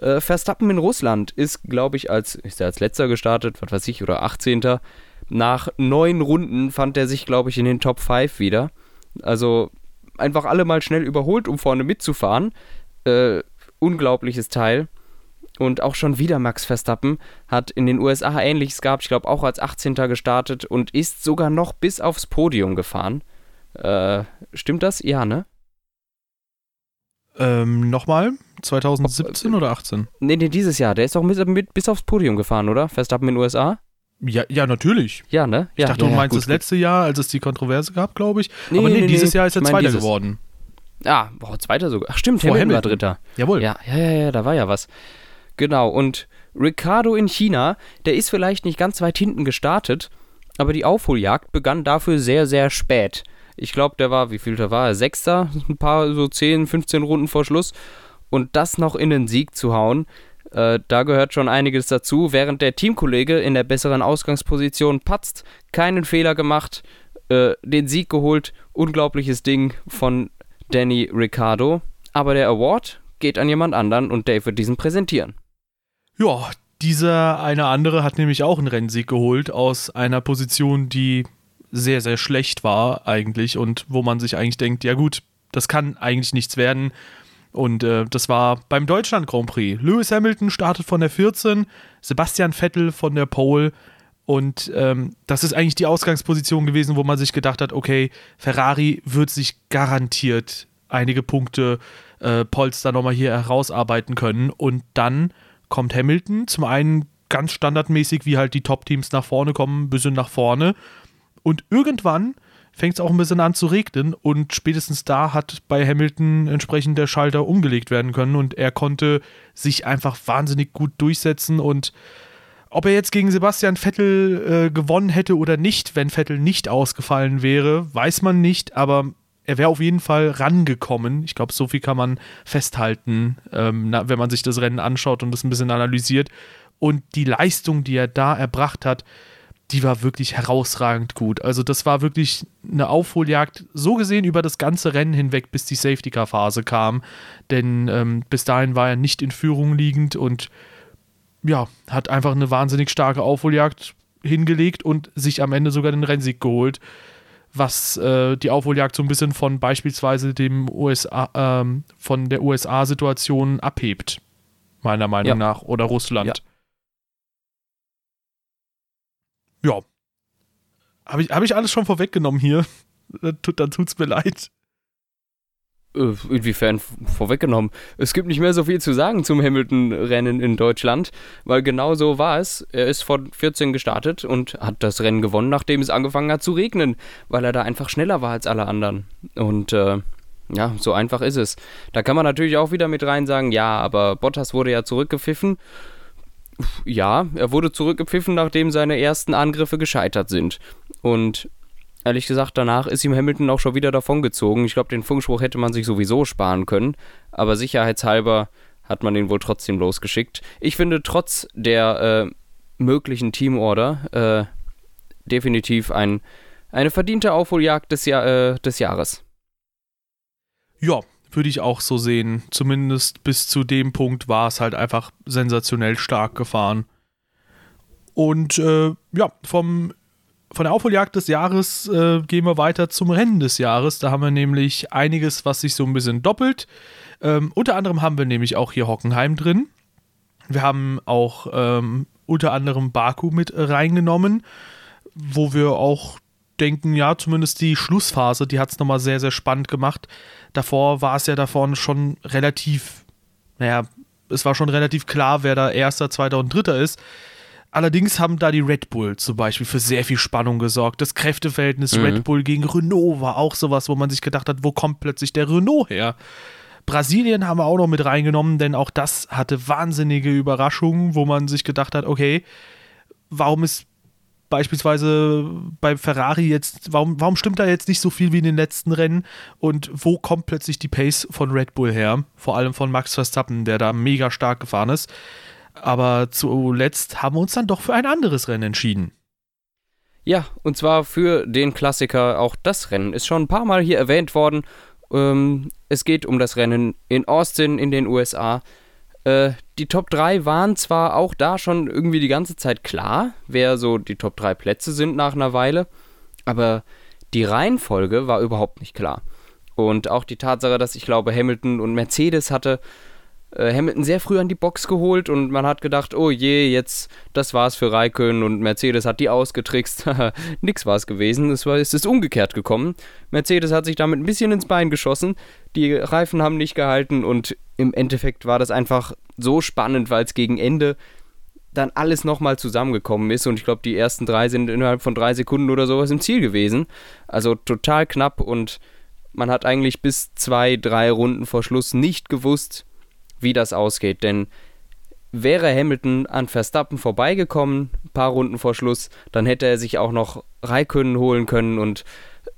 Uh, Verstappen in Russland ist, glaube ich, als, ist er als letzter gestartet, was weiß ich, oder 18. Nach neun Runden fand er sich, glaube ich, in den Top 5 wieder. Also einfach alle mal schnell überholt, um vorne mitzufahren. Uh, unglaubliches Teil. Und auch schon wieder Max Verstappen hat in den USA ähnliches gehabt, ich glaube auch als 18. gestartet und ist sogar noch bis aufs Podium gefahren. Äh, stimmt das? Ja, ne? Ähm, nochmal? 2017 Ob, oder 18? Nee, nee, dieses Jahr. Der ist doch mit, mit, bis aufs Podium gefahren, oder? Verstappen in den USA? Ja, ja, natürlich. Ja, ne? Ja, ich dachte, ja, du meinst ja, das letzte Jahr, als es die Kontroverse gab, glaube ich. Nee, Aber nee, nee dieses Jahr ist er Zweiter geworden. Ah, boah, Zweiter sogar. Ach, stimmt, Vor Hamilton, Hamilton war Dritter. Jawohl. Ja, ja, ja, ja, da war ja was. Genau, und Ricardo in China, der ist vielleicht nicht ganz weit hinten gestartet, aber die Aufholjagd begann dafür sehr, sehr spät. Ich glaube, der war, wie viel da war er? Sechster, ein paar, so 10, 15 Runden vor Schluss. Und das noch in den Sieg zu hauen, äh, da gehört schon einiges dazu. Während der Teamkollege in der besseren Ausgangsposition patzt, keinen Fehler gemacht, äh, den Sieg geholt. Unglaubliches Ding von Danny Ricciardo. Aber der Award geht an jemand anderen und Dave wird diesen präsentieren. Ja, dieser eine andere hat nämlich auch einen Rennsieg geholt aus einer Position, die sehr, sehr schlecht war eigentlich und wo man sich eigentlich denkt, ja gut, das kann eigentlich nichts werden. Und äh, das war beim Deutschland Grand Prix. Lewis Hamilton startet von der 14, Sebastian Vettel von der Pole. Und ähm, das ist eigentlich die Ausgangsposition gewesen, wo man sich gedacht hat, okay, Ferrari wird sich garantiert einige Punkte äh, Polster nochmal hier herausarbeiten können. Und dann kommt Hamilton, zum einen ganz standardmäßig, wie halt die Top-Teams nach vorne kommen, bisschen nach vorne. Und irgendwann fängt es auch ein bisschen an zu regnen und spätestens da hat bei Hamilton entsprechend der Schalter umgelegt werden können und er konnte sich einfach wahnsinnig gut durchsetzen und ob er jetzt gegen Sebastian Vettel äh, gewonnen hätte oder nicht, wenn Vettel nicht ausgefallen wäre, weiß man nicht, aber er wäre auf jeden Fall rangekommen. Ich glaube, so viel kann man festhalten, ähm, na, wenn man sich das Rennen anschaut und das ein bisschen analysiert. Und die Leistung, die er da erbracht hat, die war wirklich herausragend gut. Also das war wirklich eine Aufholjagd, so gesehen über das ganze Rennen hinweg, bis die Safety-Car-Phase kam. Denn ähm, bis dahin war er nicht in Führung liegend und ja, hat einfach eine wahnsinnig starke Aufholjagd hingelegt und sich am Ende sogar den Rennsieg geholt, was äh, die Aufholjagd so ein bisschen von beispielsweise dem USA, ähm, von der USA-Situation abhebt, meiner Meinung ja. nach, oder Russland. Ja. Ja. Habe ich, hab ich alles schon vorweggenommen hier? Dann, dann tut's mir leid. Äh, inwiefern vorweggenommen? Es gibt nicht mehr so viel zu sagen zum Hamilton-Rennen in Deutschland, weil genau so war es. Er ist von 14 gestartet und hat das Rennen gewonnen, nachdem es angefangen hat zu regnen, weil er da einfach schneller war als alle anderen. Und äh, ja, so einfach ist es. Da kann man natürlich auch wieder mit rein sagen, ja, aber Bottas wurde ja zurückgepfiffen ja, er wurde zurückgepfiffen, nachdem seine ersten Angriffe gescheitert sind. Und ehrlich gesagt, danach ist ihm Hamilton auch schon wieder davongezogen. Ich glaube, den Funkspruch hätte man sich sowieso sparen können, aber sicherheitshalber hat man ihn wohl trotzdem losgeschickt. Ich finde, trotz der äh, möglichen Teamorder äh, definitiv ein, eine verdiente Aufholjagd des, Jahr, äh, des Jahres. Ja, würde ich auch so sehen. Zumindest bis zu dem Punkt war es halt einfach sensationell stark gefahren. Und äh, ja, vom von der Aufholjagd des Jahres äh, gehen wir weiter zum Rennen des Jahres. Da haben wir nämlich einiges, was sich so ein bisschen doppelt. Ähm, unter anderem haben wir nämlich auch hier Hockenheim drin. Wir haben auch ähm, unter anderem Baku mit reingenommen, wo wir auch denken, ja, zumindest die Schlussphase, die hat es nochmal sehr, sehr spannend gemacht. Davor war es ja davon schon relativ, naja, es war schon relativ klar, wer da Erster, Zweiter und Dritter ist. Allerdings haben da die Red Bull zum Beispiel für sehr viel Spannung gesorgt. Das Kräfteverhältnis mhm. Red Bull gegen Renault war auch sowas, wo man sich gedacht hat, wo kommt plötzlich der Renault her? Brasilien haben wir auch noch mit reingenommen, denn auch das hatte wahnsinnige Überraschungen, wo man sich gedacht hat, okay, warum ist beispielsweise bei Ferrari jetzt, warum, warum stimmt da jetzt nicht so viel wie in den letzten Rennen und wo kommt plötzlich die Pace von Red Bull her? Vor allem von Max Verstappen, der da mega stark gefahren ist. Aber zuletzt haben wir uns dann doch für ein anderes Rennen entschieden. Ja, und zwar für den Klassiker. Auch das Rennen ist schon ein paar Mal hier erwähnt worden. Ähm, es geht um das Rennen in Austin in den USA. Äh, die Top 3 waren zwar auch da schon irgendwie die ganze Zeit klar, wer so die Top 3 Plätze sind nach einer Weile, aber die Reihenfolge war überhaupt nicht klar. Und auch die Tatsache, dass ich glaube, Hamilton und Mercedes hatte Hamilton sehr früh an die Box geholt und man hat gedacht, oh je, jetzt, das war's für Raikön und Mercedes hat die ausgetrickst. Nix war es gewesen, es, war, es ist umgekehrt gekommen. Mercedes hat sich damit ein bisschen ins Bein geschossen, die Reifen haben nicht gehalten und im Endeffekt war das einfach so spannend, weil es gegen Ende dann alles nochmal zusammengekommen ist und ich glaube, die ersten drei sind innerhalb von drei Sekunden oder sowas im Ziel gewesen. Also total knapp und man hat eigentlich bis zwei, drei Runden vor Schluss nicht gewusst, wie das ausgeht, denn wäre Hamilton an Verstappen vorbeigekommen, ein paar Runden vor Schluss, dann hätte er sich auch noch Raikönnen holen können und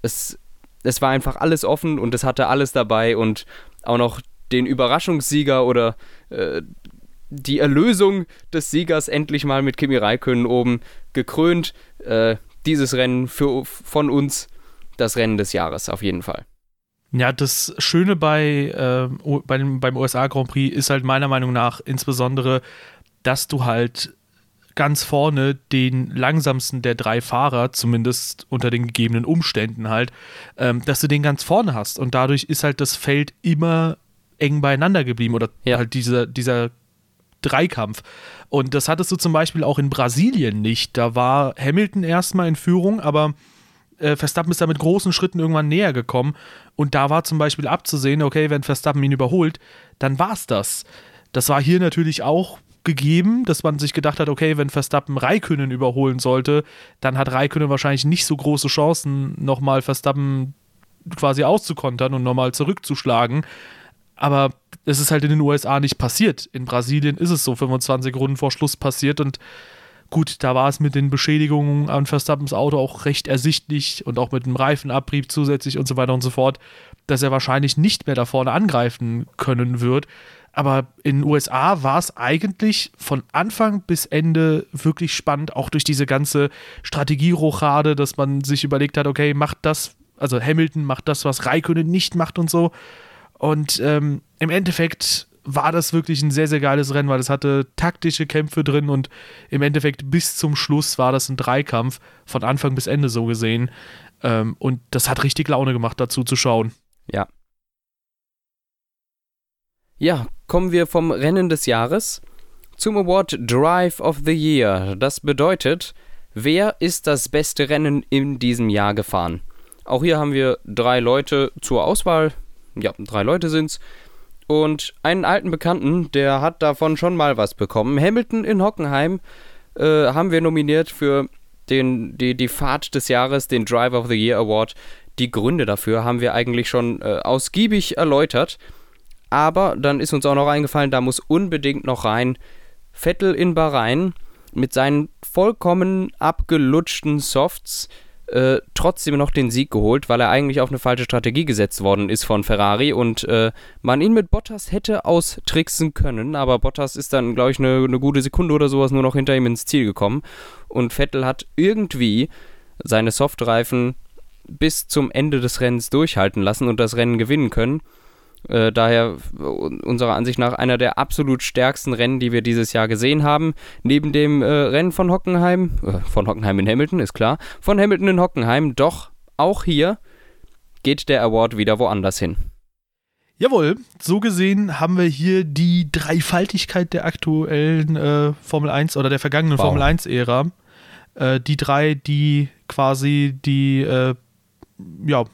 es, es war einfach alles offen und es hatte alles dabei und auch noch den Überraschungssieger oder äh, die Erlösung des Siegers endlich mal mit Kimi Räikkönen oben gekrönt. Äh, dieses Rennen für, von uns das Rennen des Jahres auf jeden Fall. Ja, das Schöne bei, äh, bei dem, beim USA Grand Prix ist halt meiner Meinung nach insbesondere, dass du halt ganz vorne den langsamsten der drei Fahrer, zumindest unter den gegebenen Umständen halt, ähm, dass du den ganz vorne hast. Und dadurch ist halt das Feld immer eng beieinander geblieben oder ja. halt dieser, dieser Dreikampf. Und das hattest du zum Beispiel auch in Brasilien nicht. Da war Hamilton erstmal in Führung, aber äh, Verstappen ist da mit großen Schritten irgendwann näher gekommen. Und da war zum Beispiel abzusehen, okay, wenn Verstappen ihn überholt, dann war es das. Das war hier natürlich auch gegeben, dass man sich gedacht hat, okay, wenn Verstappen Raikönnen überholen sollte, dann hat Raikönnen wahrscheinlich nicht so große Chancen, nochmal Verstappen quasi auszukontern und nochmal zurückzuschlagen. Aber es ist halt in den USA nicht passiert. In Brasilien ist es so 25 Runden vor Schluss passiert und gut, da war es mit den Beschädigungen an Verstappens Auto auch recht ersichtlich und auch mit dem Reifenabrieb zusätzlich und so weiter und so fort, dass er wahrscheinlich nicht mehr da vorne angreifen können wird. Aber in den USA war es eigentlich von Anfang bis Ende wirklich spannend, auch durch diese ganze Strategierochade, dass man sich überlegt hat, okay, macht das, also Hamilton macht das, was Raikkonen nicht macht und so. Und ähm, im Endeffekt war das wirklich ein sehr, sehr geiles Rennen, weil es hatte taktische Kämpfe drin und im Endeffekt bis zum Schluss war das ein Dreikampf, von Anfang bis Ende so gesehen. Ähm, und das hat richtig Laune gemacht, dazu zu schauen. Ja. Ja, kommen wir vom Rennen des Jahres zum Award Drive of the Year. Das bedeutet, wer ist das beste Rennen in diesem Jahr gefahren? Auch hier haben wir drei Leute zur Auswahl ja, drei Leute sind's. Und einen alten Bekannten, der hat davon schon mal was bekommen. Hamilton in Hockenheim äh, haben wir nominiert für den, die, die Fahrt des Jahres, den Driver of the Year Award. Die Gründe dafür haben wir eigentlich schon äh, ausgiebig erläutert. Aber dann ist uns auch noch eingefallen, da muss unbedingt noch rein Vettel in Bahrain mit seinen vollkommen abgelutschten Softs äh, trotzdem noch den Sieg geholt, weil er eigentlich auf eine falsche Strategie gesetzt worden ist von Ferrari und äh, man ihn mit Bottas hätte austricksen können, aber Bottas ist dann, glaube ich, eine, eine gute Sekunde oder sowas nur noch hinter ihm ins Ziel gekommen und Vettel hat irgendwie seine Softreifen bis zum Ende des Rennens durchhalten lassen und das Rennen gewinnen können. Äh, daher unserer Ansicht nach einer der absolut stärksten Rennen, die wir dieses Jahr gesehen haben. Neben dem äh, Rennen von Hockenheim, äh, von Hockenheim in Hamilton, ist klar, von Hamilton in Hockenheim, doch auch hier geht der Award wieder woanders hin. Jawohl, so gesehen haben wir hier die Dreifaltigkeit der aktuellen äh, Formel 1 oder der vergangenen wow. Formel 1-Ära. Äh, die drei, die quasi die äh, ja,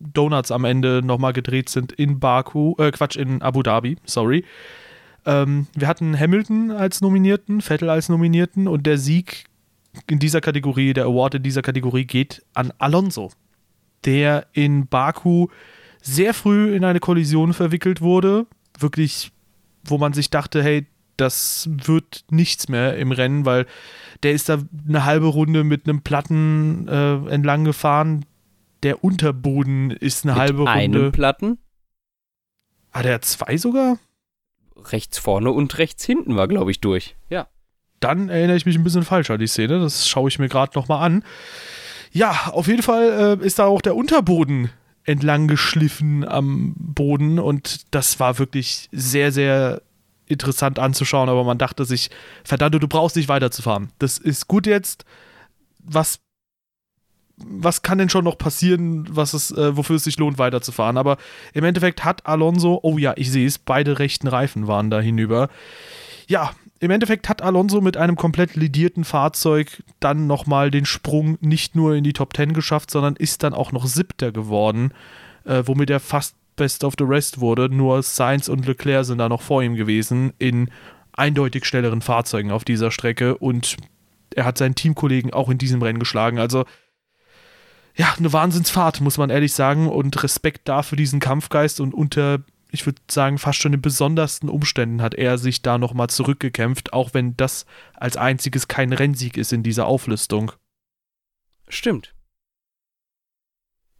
Donuts am Ende nochmal gedreht sind in Baku, äh, Quatsch, in Abu Dhabi, sorry. Ähm, wir hatten Hamilton als Nominierten, Vettel als Nominierten und der Sieg in dieser Kategorie, der Award in dieser Kategorie geht an Alonso, der in Baku sehr früh in eine Kollision verwickelt wurde. Wirklich, wo man sich dachte, hey, das wird nichts mehr im Rennen, weil der ist da eine halbe Runde mit einem Platten äh, entlang gefahren, der Unterboden ist eine Mit halbe Runde. Einem Platten? Hat er zwei sogar? Rechts vorne und rechts hinten war, glaube ich, durch. Ja. Dann erinnere ich mich ein bisschen falsch an die Szene. Das schaue ich mir gerade nochmal an. Ja, auf jeden Fall äh, ist da auch der Unterboden entlang geschliffen am Boden und das war wirklich sehr, sehr interessant anzuschauen, aber man dachte sich, verdammt, du brauchst nicht weiterzufahren. Das ist gut jetzt. Was was kann denn schon noch passieren, was es, äh, wofür es sich lohnt, weiterzufahren. Aber im Endeffekt hat Alonso, oh ja, ich sehe es, beide rechten Reifen waren da hinüber. Ja, im Endeffekt hat Alonso mit einem komplett lidierten Fahrzeug dann nochmal den Sprung nicht nur in die Top 10 geschafft, sondern ist dann auch noch siebter geworden, äh, womit er fast Best of the Rest wurde. Nur Sainz und Leclerc sind da noch vor ihm gewesen in eindeutig schnelleren Fahrzeugen auf dieser Strecke und er hat seinen Teamkollegen auch in diesem Rennen geschlagen. Also ja, eine Wahnsinnsfahrt, muss man ehrlich sagen. Und Respekt da für diesen Kampfgeist und unter, ich würde sagen, fast schon in besondersten Umständen hat er sich da nochmal zurückgekämpft, auch wenn das als einziges kein Rennsieg ist in dieser Auflistung. Stimmt.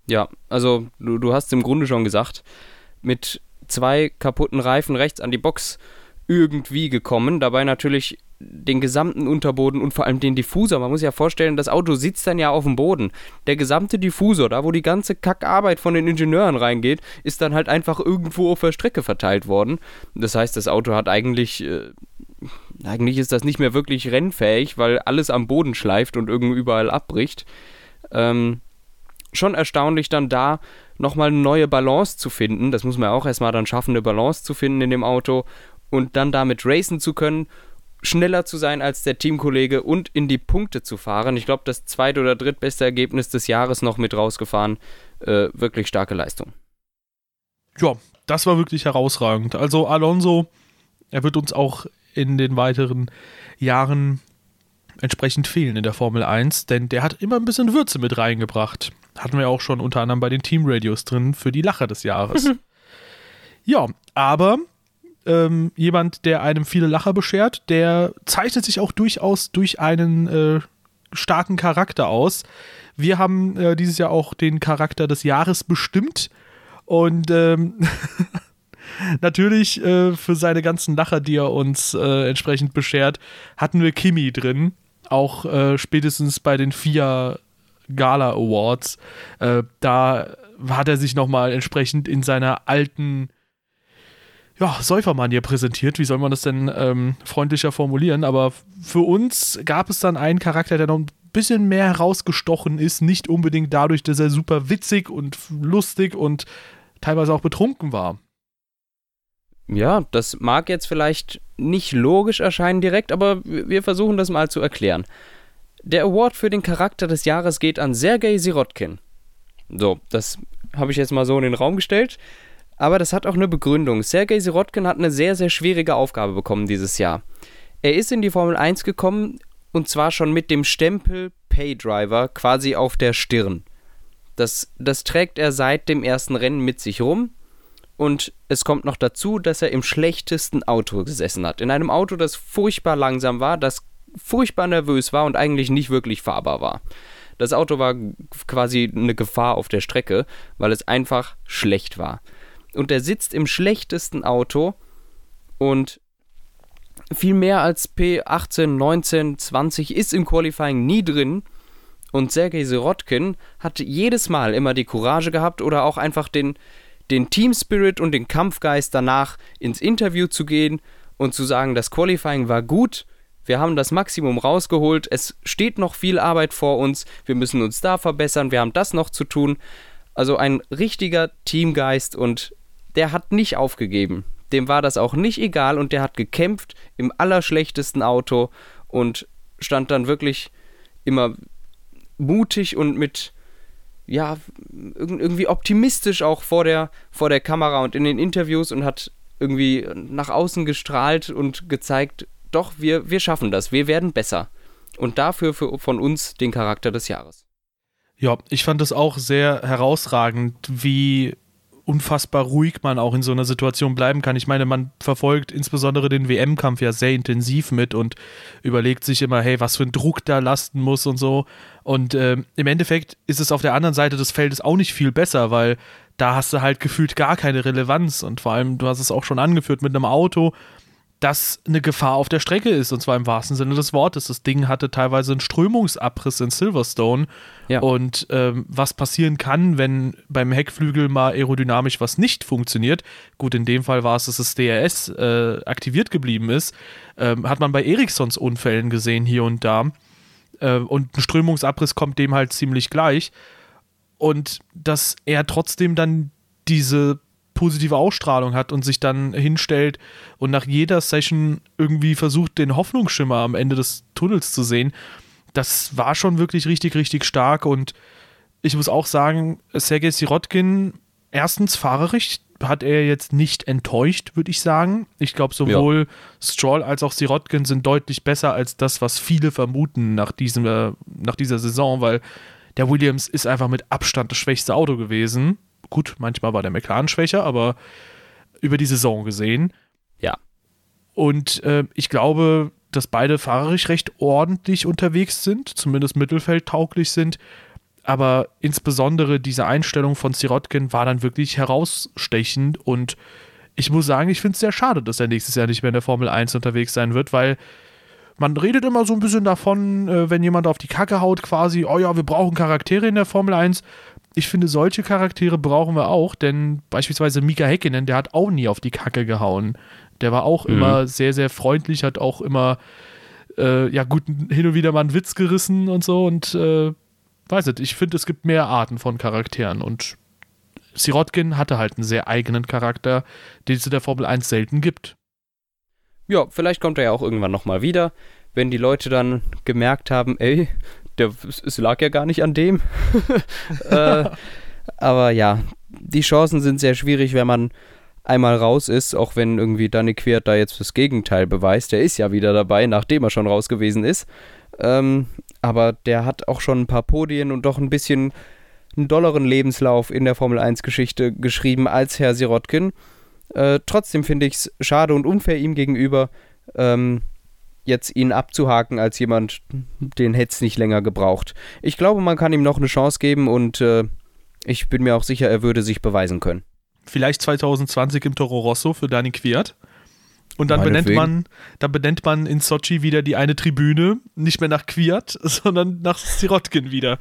Ja, also du, du hast im Grunde schon gesagt, mit zwei kaputten Reifen rechts an die Box irgendwie gekommen, dabei natürlich den gesamten Unterboden und vor allem den Diffusor. Man muss ja vorstellen, das Auto sitzt dann ja auf dem Boden. Der gesamte Diffusor, da wo die ganze Kackarbeit von den Ingenieuren reingeht, ist dann halt einfach irgendwo auf der Strecke verteilt worden. Das heißt, das Auto hat eigentlich. Äh, eigentlich ist das nicht mehr wirklich rennfähig, weil alles am Boden schleift und irgendwie überall abbricht. Ähm, schon erstaunlich dann da nochmal eine neue Balance zu finden. Das muss man auch erstmal dann schaffen, eine Balance zu finden in dem Auto und dann damit racen zu können schneller zu sein als der Teamkollege und in die Punkte zu fahren. Ich glaube, das zweite oder drittbeste Ergebnis des Jahres noch mit rausgefahren. Äh, wirklich starke Leistung. Ja, das war wirklich herausragend. Also Alonso, er wird uns auch in den weiteren Jahren entsprechend fehlen in der Formel 1, denn der hat immer ein bisschen Würze mit reingebracht. Hatten wir auch schon unter anderem bei den Teamradios drin für die Lacher des Jahres. ja, aber ähm, jemand, der einem viele Lacher beschert. Der zeichnet sich auch durchaus durch einen äh, starken Charakter aus. Wir haben äh, dieses Jahr auch den Charakter des Jahres bestimmt und ähm, natürlich äh, für seine ganzen Lacher, die er uns äh, entsprechend beschert, hatten wir Kimi drin. Auch äh, spätestens bei den vier Gala Awards. Äh, da hat er sich nochmal entsprechend in seiner alten ja, Säufermanier präsentiert. Wie soll man das denn ähm, freundlicher formulieren? Aber für uns gab es dann einen Charakter, der noch ein bisschen mehr herausgestochen ist. Nicht unbedingt dadurch, dass er super witzig und lustig und teilweise auch betrunken war. Ja, das mag jetzt vielleicht nicht logisch erscheinen direkt, aber wir versuchen das mal zu erklären. Der Award für den Charakter des Jahres geht an Sergei Sirotkin. So, das habe ich jetzt mal so in den Raum gestellt. Aber das hat auch eine Begründung. Sergei Sirotkin hat eine sehr, sehr schwierige Aufgabe bekommen dieses Jahr. Er ist in die Formel 1 gekommen und zwar schon mit dem Stempel Paydriver quasi auf der Stirn. Das, das trägt er seit dem ersten Rennen mit sich rum. Und es kommt noch dazu, dass er im schlechtesten Auto gesessen hat. In einem Auto, das furchtbar langsam war, das furchtbar nervös war und eigentlich nicht wirklich fahrbar war. Das Auto war quasi eine Gefahr auf der Strecke, weil es einfach schlecht war und der sitzt im schlechtesten Auto und viel mehr als P18, 19, 20 ist im Qualifying nie drin. Und Sergei Sirotkin hat jedes Mal immer die Courage gehabt oder auch einfach den, den Team Spirit und den Kampfgeist danach ins Interview zu gehen und zu sagen, das Qualifying war gut, wir haben das Maximum rausgeholt, es steht noch viel Arbeit vor uns, wir müssen uns da verbessern, wir haben das noch zu tun. Also ein richtiger Teamgeist und der hat nicht aufgegeben. Dem war das auch nicht egal und der hat gekämpft im allerschlechtesten Auto und stand dann wirklich immer mutig und mit ja irgendwie optimistisch auch vor der vor der Kamera und in den Interviews und hat irgendwie nach außen gestrahlt und gezeigt, doch wir wir schaffen das, wir werden besser. Und dafür für, von uns den Charakter des Jahres. Ja, ich fand es auch sehr herausragend, wie unfassbar ruhig man auch in so einer Situation bleiben kann. Ich meine, man verfolgt insbesondere den WM-Kampf ja sehr intensiv mit und überlegt sich immer, hey, was für ein Druck da lasten muss und so. Und äh, im Endeffekt ist es auf der anderen Seite des Feldes auch nicht viel besser, weil da hast du halt gefühlt gar keine Relevanz und vor allem, du hast es auch schon angeführt mit einem Auto, dass eine Gefahr auf der Strecke ist, und zwar im wahrsten Sinne des Wortes. Das Ding hatte teilweise einen Strömungsabriss in Silverstone. Ja. Und ähm, was passieren kann, wenn beim Heckflügel mal aerodynamisch was nicht funktioniert, gut, in dem Fall war es, dass das DRS äh, aktiviert geblieben ist, ähm, hat man bei Ericssons Unfällen gesehen hier und da. Äh, und ein Strömungsabriss kommt dem halt ziemlich gleich. Und dass er trotzdem dann diese positive Ausstrahlung hat und sich dann hinstellt und nach jeder Session irgendwie versucht, den Hoffnungsschimmer am Ende des Tunnels zu sehen, das war schon wirklich richtig, richtig stark. Und ich muss auch sagen, Sergei Sirotkin, erstens fahrerisch hat er jetzt nicht enttäuscht, würde ich sagen. Ich glaube, sowohl ja. Stroll als auch Sirotkin sind deutlich besser als das, was viele vermuten nach, diesem, äh, nach dieser Saison, weil der Williams ist einfach mit Abstand das schwächste Auto gewesen. Gut, manchmal war der McLaren schwächer, aber über die Saison gesehen. Ja. Und äh, ich glaube, dass beide fahrerisch recht ordentlich unterwegs sind, zumindest mittelfeldtauglich sind. Aber insbesondere diese Einstellung von Sirotkin war dann wirklich herausstechend und ich muss sagen, ich finde es sehr schade, dass er nächstes Jahr nicht mehr in der Formel 1 unterwegs sein wird, weil man redet immer so ein bisschen davon, äh, wenn jemand auf die Kacke haut, quasi, oh ja, wir brauchen Charaktere in der Formel 1 ich finde, solche Charaktere brauchen wir auch, denn beispielsweise Mika Häkkinen, der hat auch nie auf die Kacke gehauen. Der war auch mhm. immer sehr, sehr freundlich, hat auch immer, äh, ja gut, hin und wieder mal einen Witz gerissen und so und äh, weiß nicht, ich finde, es gibt mehr Arten von Charakteren und Sirotkin hatte halt einen sehr eigenen Charakter, den es in der Formel 1 selten gibt. Ja, vielleicht kommt er ja auch irgendwann nochmal wieder, wenn die Leute dann gemerkt haben, ey, der, es lag ja gar nicht an dem. äh, aber ja, die Chancen sind sehr schwierig, wenn man einmal raus ist, auch wenn irgendwie Danny Quert da jetzt das Gegenteil beweist. Der ist ja wieder dabei, nachdem er schon raus gewesen ist. Ähm, aber der hat auch schon ein paar Podien und doch ein bisschen einen dolleren Lebenslauf in der Formel 1-Geschichte geschrieben als Herr Sirotkin. Äh, trotzdem finde ich es schade und unfair ihm gegenüber, ähm, jetzt ihn abzuhaken als jemand, den hätte es nicht länger gebraucht. Ich glaube, man kann ihm noch eine Chance geben und äh, ich bin mir auch sicher, er würde sich beweisen können. Vielleicht 2020 im Toro Rosso für Dani Quiert. Und dann benennt man, dann benennt man in Sochi wieder die eine Tribüne, nicht mehr nach Quiert, sondern nach Sirotkin wieder.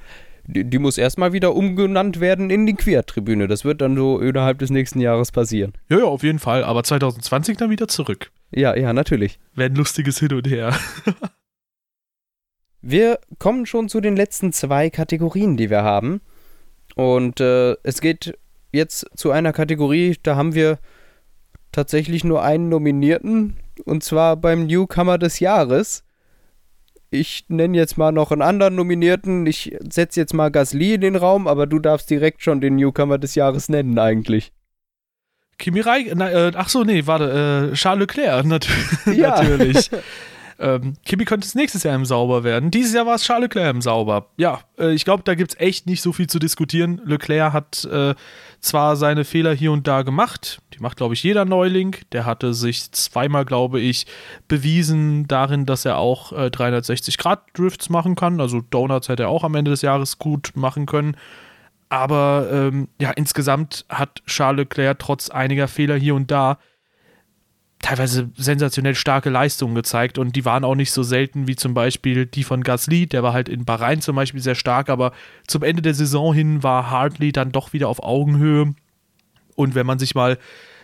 Die, die muss erstmal wieder umgenannt werden in die Quiert-Tribüne. Das wird dann so innerhalb des nächsten Jahres passieren. Ja, ja, auf jeden Fall. Aber 2020 dann wieder zurück. Ja, ja, natürlich. Wäre ein lustiges Hin und Her. wir kommen schon zu den letzten zwei Kategorien, die wir haben. Und äh, es geht jetzt zu einer Kategorie, da haben wir tatsächlich nur einen Nominierten, und zwar beim Newcomer des Jahres. Ich nenne jetzt mal noch einen anderen Nominierten. Ich setze jetzt mal Gasly in den Raum, aber du darfst direkt schon den Newcomer des Jahres nennen eigentlich. Kimi Räikkönen, äh, ach so, nee, warte, äh, Charles Leclerc, nat ja. natürlich. ähm, Kimi könnte es nächstes Jahr im Sauber werden. Dieses Jahr war es Charles Leclerc im Sauber. Ja, äh, ich glaube, da gibt es echt nicht so viel zu diskutieren. Leclerc hat äh, zwar seine Fehler hier und da gemacht, die macht, glaube ich, jeder Neuling. Der hatte sich zweimal, glaube ich, bewiesen darin, dass er auch 360-Grad-Drifts äh, machen kann. Also Donuts hätte er auch am Ende des Jahres gut machen können. Aber ähm, ja, insgesamt hat Charles Leclerc trotz einiger Fehler hier und da teilweise sensationell starke Leistungen gezeigt und die waren auch nicht so selten wie zum Beispiel die von Gasly, der war halt in Bahrain zum Beispiel sehr stark, aber zum Ende der Saison hin war Hartley dann doch wieder auf Augenhöhe Und wenn man sich mal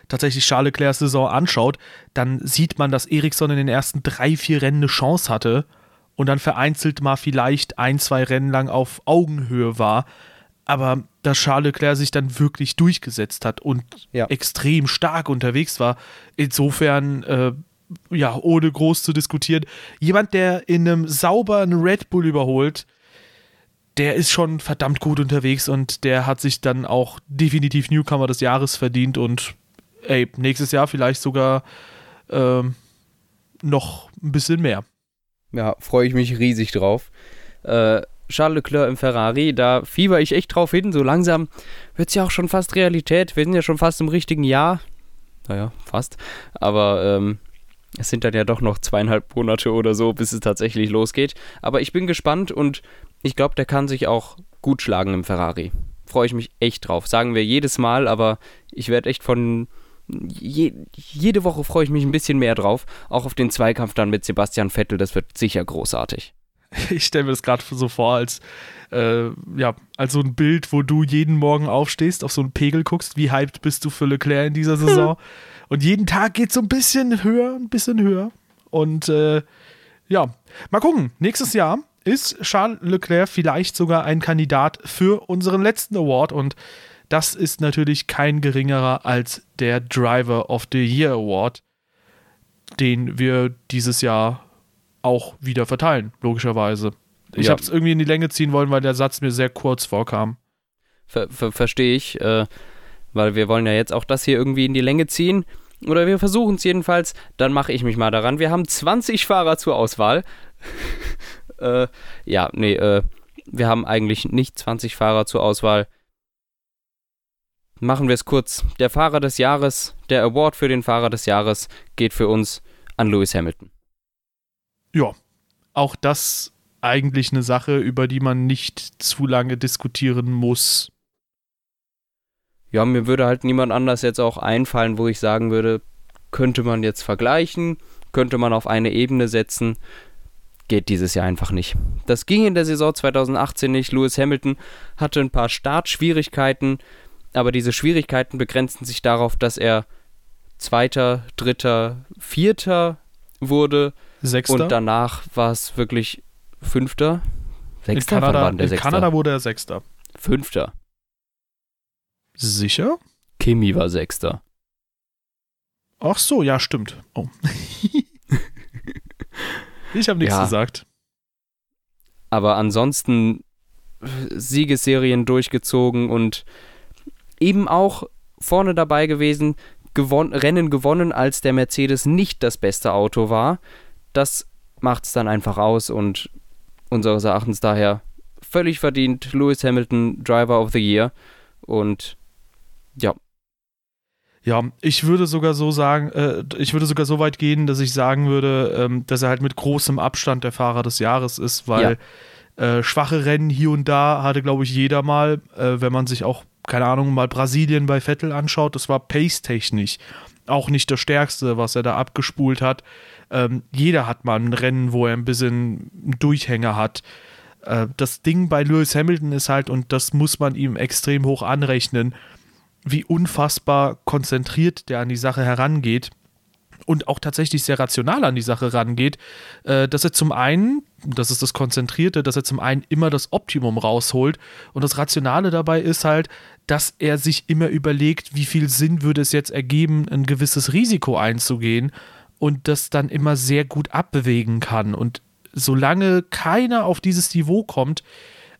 tatsächlich Charles Leclercs Saison anschaut, dann sieht man, dass Ericsson in den ersten drei, vier Rennen eine Chance hatte und dann vereinzelt mal vielleicht ein, zwei Rennen lang auf Augenhöhe war. Aber dass Charles Leclerc sich dann wirklich durchgesetzt hat und ja. extrem stark unterwegs war, insofern, äh, ja, ohne groß zu diskutieren, jemand, der in einem sauberen Red Bull überholt, der ist schon verdammt gut unterwegs und der hat sich dann auch definitiv Newcomer des Jahres verdient und ey, nächstes Jahr vielleicht sogar ähm, noch ein bisschen mehr. Ja, freue ich mich riesig drauf. Äh, Charles Leclerc im Ferrari, da fieber ich echt drauf hin. So langsam wird es ja auch schon fast Realität. Wir sind ja schon fast im richtigen Jahr. Naja, fast. Aber ähm, es sind dann ja doch noch zweieinhalb Monate oder so, bis es tatsächlich losgeht. Aber ich bin gespannt und ich glaube, der kann sich auch gut schlagen im Ferrari. Freue ich mich echt drauf. Sagen wir jedes Mal, aber ich werde echt von je, jede Woche freue ich mich ein bisschen mehr drauf. Auch auf den Zweikampf dann mit Sebastian Vettel, das wird sicher großartig. Ich stelle mir das gerade so vor, als, äh, ja, als so ein Bild, wo du jeden Morgen aufstehst, auf so einen Pegel guckst, wie hyped bist du für Leclerc in dieser Saison. Und jeden Tag geht so ein bisschen höher, ein bisschen höher. Und äh, ja, mal gucken. Nächstes Jahr ist Charles Leclerc vielleicht sogar ein Kandidat für unseren letzten Award. Und das ist natürlich kein geringerer als der Driver of the Year Award, den wir dieses Jahr auch wieder verteilen, logischerweise. Ich ja. habe es irgendwie in die Länge ziehen wollen, weil der Satz mir sehr kurz vorkam. Ver ver Verstehe ich, äh, weil wir wollen ja jetzt auch das hier irgendwie in die Länge ziehen. Oder wir versuchen es jedenfalls. Dann mache ich mich mal daran. Wir haben 20 Fahrer zur Auswahl. äh, ja, nee, äh, wir haben eigentlich nicht 20 Fahrer zur Auswahl. Machen wir es kurz. Der Fahrer des Jahres, der Award für den Fahrer des Jahres geht für uns an Lewis Hamilton. Ja, auch das eigentlich eine Sache, über die man nicht zu lange diskutieren muss. Ja, mir würde halt niemand anders jetzt auch einfallen, wo ich sagen würde, könnte man jetzt vergleichen, könnte man auf eine Ebene setzen. Geht dieses Jahr einfach nicht. Das ging in der Saison 2018 nicht. Lewis Hamilton hatte ein paar Startschwierigkeiten, aber diese Schwierigkeiten begrenzen sich darauf, dass er Zweiter, Dritter, Vierter wurde. Sechster. Und danach war es wirklich Fünfter. Sechster? In Kanada, in Sechster? Kanada wurde er Sechster. Fünfter. Sicher? Kimi war Sechster. Ach so, ja, stimmt. Oh. ich habe nichts ja. gesagt. Aber ansonsten Siegesserien durchgezogen und eben auch vorne dabei gewesen, gewon Rennen gewonnen, als der Mercedes nicht das beste Auto war. Das macht es dann einfach aus und unseres Erachtens daher völlig verdient Lewis Hamilton Driver of the Year und ja. Ja, ich würde sogar so sagen, äh, ich würde sogar so weit gehen, dass ich sagen würde, ähm, dass er halt mit großem Abstand der Fahrer des Jahres ist, weil ja. äh, schwache Rennen hier und da hatte, glaube ich, jeder mal, äh, wenn man sich auch keine Ahnung, mal Brasilien bei Vettel anschaut, das war pace-technisch auch nicht das Stärkste, was er da abgespult hat. Ähm, jeder hat mal ein Rennen, wo er ein bisschen einen Durchhänger hat. Äh, das Ding bei Lewis Hamilton ist halt, und das muss man ihm extrem hoch anrechnen, wie unfassbar konzentriert der an die Sache herangeht und auch tatsächlich sehr rational an die Sache rangeht, äh, dass er zum einen, das ist das Konzentrierte, dass er zum einen immer das Optimum rausholt und das Rationale dabei ist halt, dass er sich immer überlegt, wie viel Sinn würde es jetzt ergeben, ein gewisses Risiko einzugehen und das dann immer sehr gut abbewegen kann und solange keiner auf dieses Niveau kommt,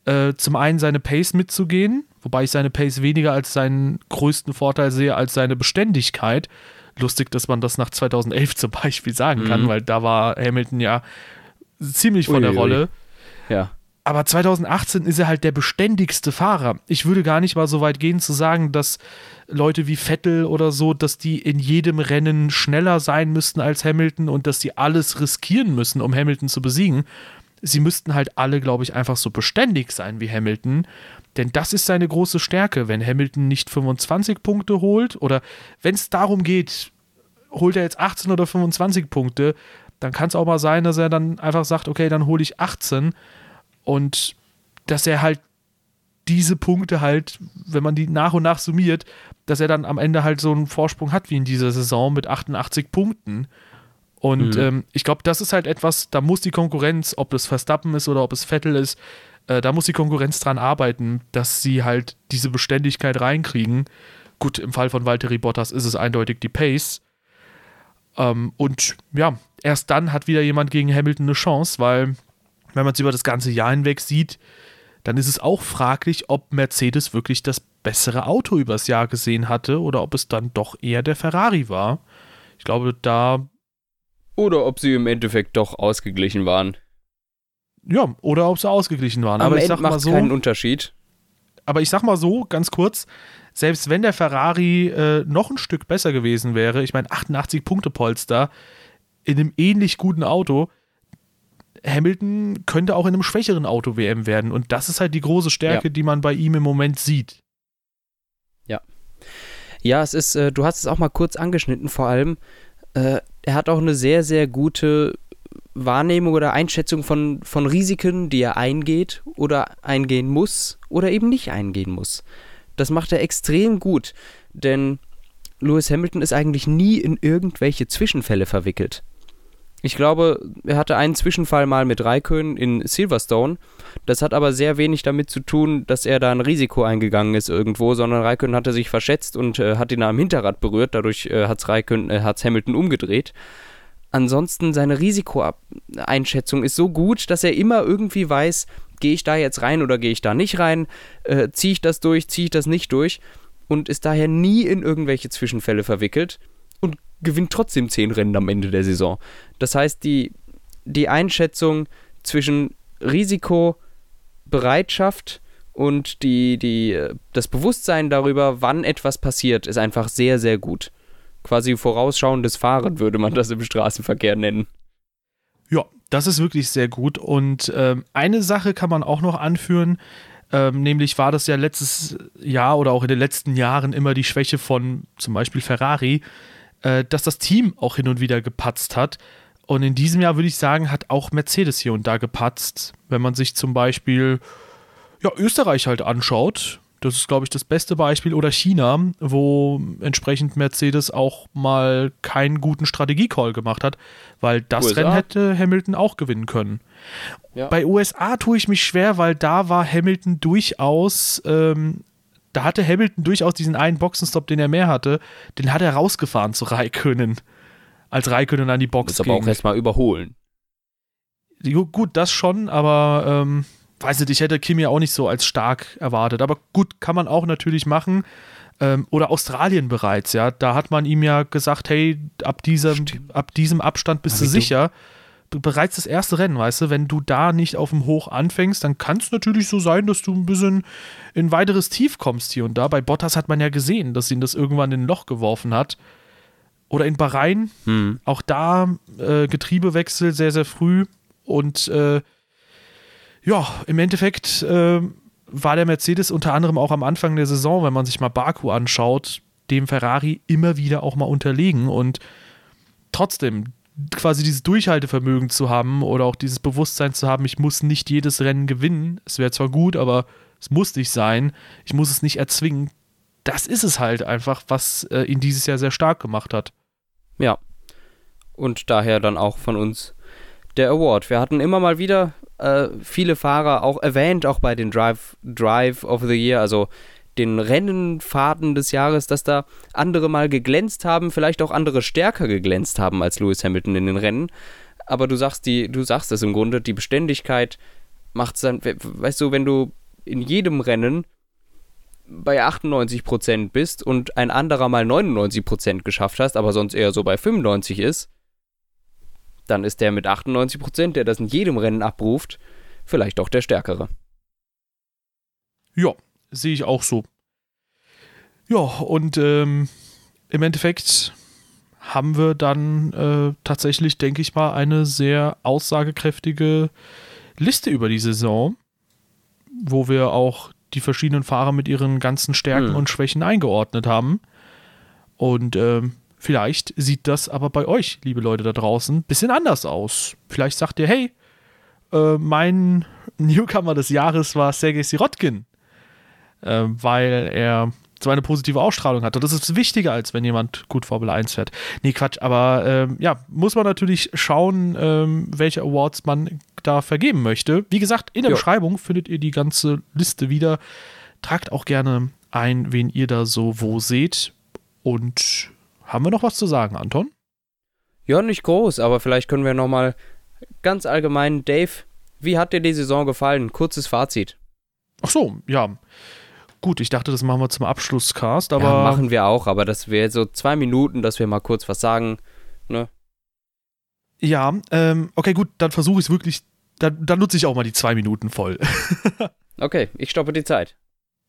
äh, zum einen seine Pace mitzugehen, wobei ich seine Pace weniger als seinen größten Vorteil sehe als seine Beständigkeit, lustig, dass man das nach 2011 zum Beispiel sagen kann, mhm. weil da war Hamilton ja ziemlich von der Rolle. Ja. Aber 2018 ist er halt der beständigste Fahrer. Ich würde gar nicht mal so weit gehen zu sagen, dass Leute wie Vettel oder so, dass die in jedem Rennen schneller sein müssten als Hamilton und dass die alles riskieren müssen, um Hamilton zu besiegen. Sie müssten halt alle, glaube ich, einfach so beständig sein wie Hamilton. Denn das ist seine große Stärke. Wenn Hamilton nicht 25 Punkte holt oder wenn es darum geht, holt er jetzt 18 oder 25 Punkte, dann kann es auch mal sein, dass er dann einfach sagt, okay, dann hole ich 18 und dass er halt diese Punkte halt, wenn man die nach und nach summiert, dass er dann am Ende halt so einen Vorsprung hat wie in dieser Saison mit 88 Punkten. Und mhm. ähm, ich glaube, das ist halt etwas, da muss die Konkurrenz, ob das Verstappen ist oder ob es Vettel ist, äh, da muss die Konkurrenz dran arbeiten, dass sie halt diese Beständigkeit reinkriegen. Gut, im Fall von Valtteri Bottas ist es eindeutig die Pace. Ähm, und ja, erst dann hat wieder jemand gegen Hamilton eine Chance, weil wenn man es über das ganze Jahr hinweg sieht, dann ist es auch fraglich, ob Mercedes wirklich das bessere Auto übers Jahr gesehen hatte oder ob es dann doch eher der Ferrari war. Ich glaube, da. Oder ob sie im Endeffekt doch ausgeglichen waren. Ja, oder ob sie ausgeglichen waren. Am aber Ende ich sag mal so, keinen Unterschied. Aber ich sag mal so, ganz kurz, selbst wenn der Ferrari äh, noch ein Stück besser gewesen wäre, ich meine 88 Punkte Polster in einem ähnlich guten Auto, Hamilton könnte auch in einem schwächeren Auto WM werden. Und das ist halt die große Stärke, ja. die man bei ihm im Moment sieht. Ja. Ja, es ist, äh, du hast es auch mal kurz angeschnitten, vor allem, äh, er hat auch eine sehr, sehr gute Wahrnehmung oder Einschätzung von, von Risiken, die er eingeht oder eingehen muss oder eben nicht eingehen muss. Das macht er extrem gut, denn Lewis Hamilton ist eigentlich nie in irgendwelche Zwischenfälle verwickelt. Ich glaube, er hatte einen Zwischenfall mal mit Raikön in Silverstone. Das hat aber sehr wenig damit zu tun, dass er da ein Risiko eingegangen ist irgendwo, sondern Raikön hatte sich verschätzt und äh, hat ihn am Hinterrad berührt. Dadurch äh, hat äh, Hamilton umgedreht. Ansonsten seine Risikoeinschätzung ist so gut, dass er immer irgendwie weiß, gehe ich da jetzt rein oder gehe ich da nicht rein, äh, ziehe ich das durch, ziehe ich das nicht durch und ist daher nie in irgendwelche Zwischenfälle verwickelt und gewinnt trotzdem zehn Rennen am Ende der Saison. Das heißt, die, die Einschätzung zwischen Risiko, Bereitschaft und die, die, das Bewusstsein darüber, wann etwas passiert, ist einfach sehr, sehr gut. Quasi vorausschauendes Fahren würde man das im Straßenverkehr nennen. Ja, das ist wirklich sehr gut. Und ähm, eine Sache kann man auch noch anführen, ähm, nämlich war das ja letztes Jahr oder auch in den letzten Jahren immer die Schwäche von zum Beispiel Ferrari, äh, dass das Team auch hin und wieder gepatzt hat. Und in diesem Jahr würde ich sagen, hat auch Mercedes hier und da gepatzt. Wenn man sich zum Beispiel ja, Österreich halt anschaut, das ist, glaube ich, das beste Beispiel, oder China, wo entsprechend Mercedes auch mal keinen guten Strategiecall gemacht hat, weil das USA. Rennen hätte Hamilton auch gewinnen können. Ja. Bei USA tue ich mich schwer, weil da war Hamilton durchaus ähm, da hatte Hamilton durchaus diesen einen Boxenstopp, den er mehr hatte, den hat er rausgefahren zu Raikönnen. Als Raikönnen an die Box ging. aber auch erstmal überholen. Gut, das schon, aber ähm, weiß nicht, ich hätte Kim ja auch nicht so als stark erwartet. Aber gut, kann man auch natürlich machen. Ähm, oder Australien bereits, ja. Da hat man ihm ja gesagt, hey, ab diesem, ab diesem Abstand bist aber du sicher. Du bereits das erste Rennen, weißt du, wenn du da nicht auf dem Hoch anfängst, dann kann es natürlich so sein, dass du ein bisschen in weiteres Tief kommst hier und da. Bei Bottas hat man ja gesehen, dass ihn das irgendwann in ein Loch geworfen hat. Oder in Bahrain, hm. auch da äh, Getriebewechsel sehr, sehr früh. Und äh, ja, im Endeffekt äh, war der Mercedes unter anderem auch am Anfang der Saison, wenn man sich mal Baku anschaut, dem Ferrari immer wieder auch mal unterlegen. Und trotzdem, quasi dieses Durchhaltevermögen zu haben oder auch dieses Bewusstsein zu haben, ich muss nicht jedes Rennen gewinnen. Es wäre zwar gut, aber es muss nicht sein. Ich muss es nicht erzwingen. Das ist es halt einfach, was äh, ihn dieses Jahr sehr stark gemacht hat. Ja. Und daher dann auch von uns der Award. Wir hatten immer mal wieder äh, viele Fahrer auch erwähnt, auch bei den Drive, Drive of the Year, also den Rennenfahrten des Jahres, dass da andere mal geglänzt haben, vielleicht auch andere stärker geglänzt haben als Lewis Hamilton in den Rennen. Aber du sagst die, du sagst es im Grunde, die Beständigkeit macht es dann, weißt du, wenn du in jedem Rennen bei 98% bist und ein anderer mal 99% geschafft hast, aber sonst eher so bei 95 ist, dann ist der mit 98%, der das in jedem Rennen abruft, vielleicht auch der stärkere. Ja, sehe ich auch so. Ja, und ähm, im Endeffekt haben wir dann äh, tatsächlich, denke ich mal, eine sehr aussagekräftige Liste über die Saison, wo wir auch die verschiedenen Fahrer mit ihren ganzen Stärken hm. und Schwächen eingeordnet haben. Und ähm, vielleicht sieht das aber bei euch, liebe Leute da draußen, ein bisschen anders aus. Vielleicht sagt ihr, hey, äh, mein Newcomer des Jahres war Sergei Sirotkin äh, weil er so eine positive Ausstrahlung hat. Und das ist wichtiger, als wenn jemand gut Formel 1 fährt. Nee, Quatsch, aber ähm, ja, muss man natürlich schauen, ähm, welche Awards man da vergeben möchte. Wie gesagt, in der jo. Beschreibung findet ihr die ganze Liste wieder. Tragt auch gerne ein, wen ihr da so wo seht. Und haben wir noch was zu sagen, Anton? Ja, nicht groß, aber vielleicht können wir nochmal ganz allgemein, Dave, wie hat dir die Saison gefallen? Kurzes Fazit. Ach so, ja. Gut, ich dachte, das machen wir zum Abschlusscast, aber. Ja, machen wir auch, aber das wäre so zwei Minuten, dass wir mal kurz was sagen, ne? Ja, ähm, okay, gut, dann versuche ich es wirklich, dann, dann nutze ich auch mal die zwei Minuten voll. okay, ich stoppe die Zeit.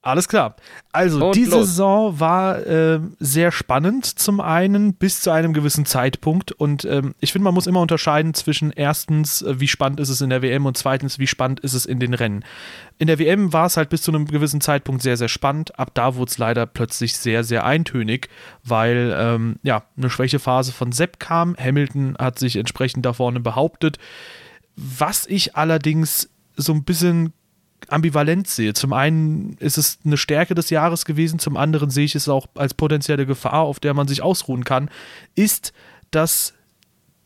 Alles klar. Also, Und die los. Saison war äh, sehr spannend, zum einen bis zu einem gewissen Zeitpunkt. Und ähm, ich finde, man muss immer unterscheiden zwischen erstens, äh, wie spannend ist es in der WM und zweitens, wie spannend ist es in den Rennen. In der WM war es halt bis zu einem gewissen Zeitpunkt sehr, sehr spannend. Ab da wurde es leider plötzlich sehr, sehr eintönig, weil ähm, ja, eine Schwächephase von Sepp kam. Hamilton hat sich entsprechend da vorne behauptet. Was ich allerdings so ein bisschen ambivalent sehe. Zum einen ist es eine Stärke des Jahres gewesen, zum anderen sehe ich es auch als potenzielle Gefahr, auf der man sich ausruhen kann, ist, dass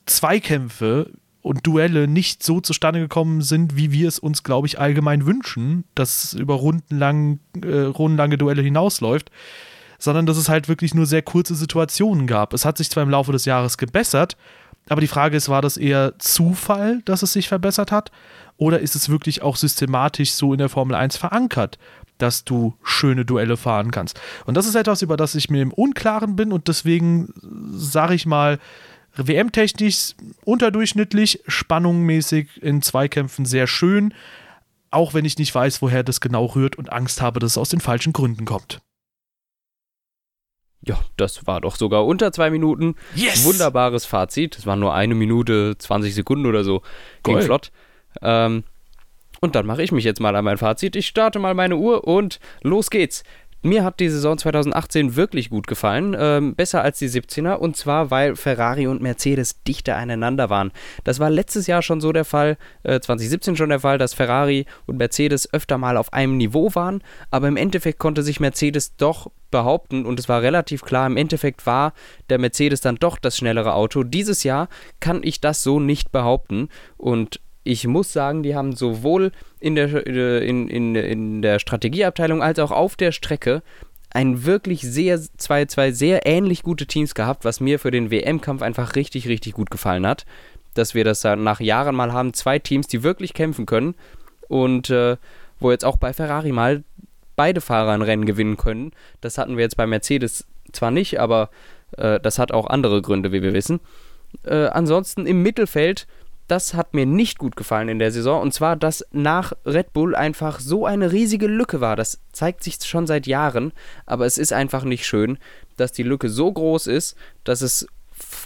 Zweikämpfe und Duelle nicht so zustande gekommen sind, wie wir es uns, glaube ich, allgemein wünschen, dass es über rundenlang, äh, rundenlange Duelle hinausläuft, sondern dass es halt wirklich nur sehr kurze Situationen gab. Es hat sich zwar im Laufe des Jahres gebessert, aber die Frage ist, war das eher Zufall, dass es sich verbessert hat? Oder ist es wirklich auch systematisch so in der Formel 1 verankert, dass du schöne Duelle fahren kannst? Und das ist etwas, über das ich mir im Unklaren bin und deswegen sage ich mal, WM-technisch unterdurchschnittlich, spannungmäßig in Zweikämpfen sehr schön, auch wenn ich nicht weiß, woher das genau rührt und Angst habe, dass es aus den falschen Gründen kommt. Ja, das war doch sogar unter zwei Minuten. Yes! Wunderbares Fazit. Das war nur eine Minute, 20 Sekunden oder so. Ging flott. Ähm, und dann mache ich mich jetzt mal an mein Fazit. Ich starte mal meine Uhr und los geht's. Mir hat die Saison 2018 wirklich gut gefallen, ähm, besser als die 17er, und zwar weil Ferrari und Mercedes dichter aneinander waren. Das war letztes Jahr schon so der Fall, äh, 2017 schon der Fall, dass Ferrari und Mercedes öfter mal auf einem Niveau waren, aber im Endeffekt konnte sich Mercedes doch behaupten und es war relativ klar, im Endeffekt war der Mercedes dann doch das schnellere Auto. Dieses Jahr kann ich das so nicht behaupten und ich muss sagen, die haben sowohl in der, in, in, in der Strategieabteilung als auch auf der Strecke ein wirklich sehr, zwei, zwei sehr ähnlich gute Teams gehabt, was mir für den WM-Kampf einfach richtig, richtig gut gefallen hat. Dass wir das nach Jahren mal haben, zwei Teams, die wirklich kämpfen können und äh, wo jetzt auch bei Ferrari mal beide Fahrer ein Rennen gewinnen können. Das hatten wir jetzt bei Mercedes zwar nicht, aber äh, das hat auch andere Gründe, wie wir wissen. Äh, ansonsten im Mittelfeld das hat mir nicht gut gefallen in der Saison. Und zwar, dass nach Red Bull einfach so eine riesige Lücke war. Das zeigt sich schon seit Jahren, aber es ist einfach nicht schön, dass die Lücke so groß ist, dass es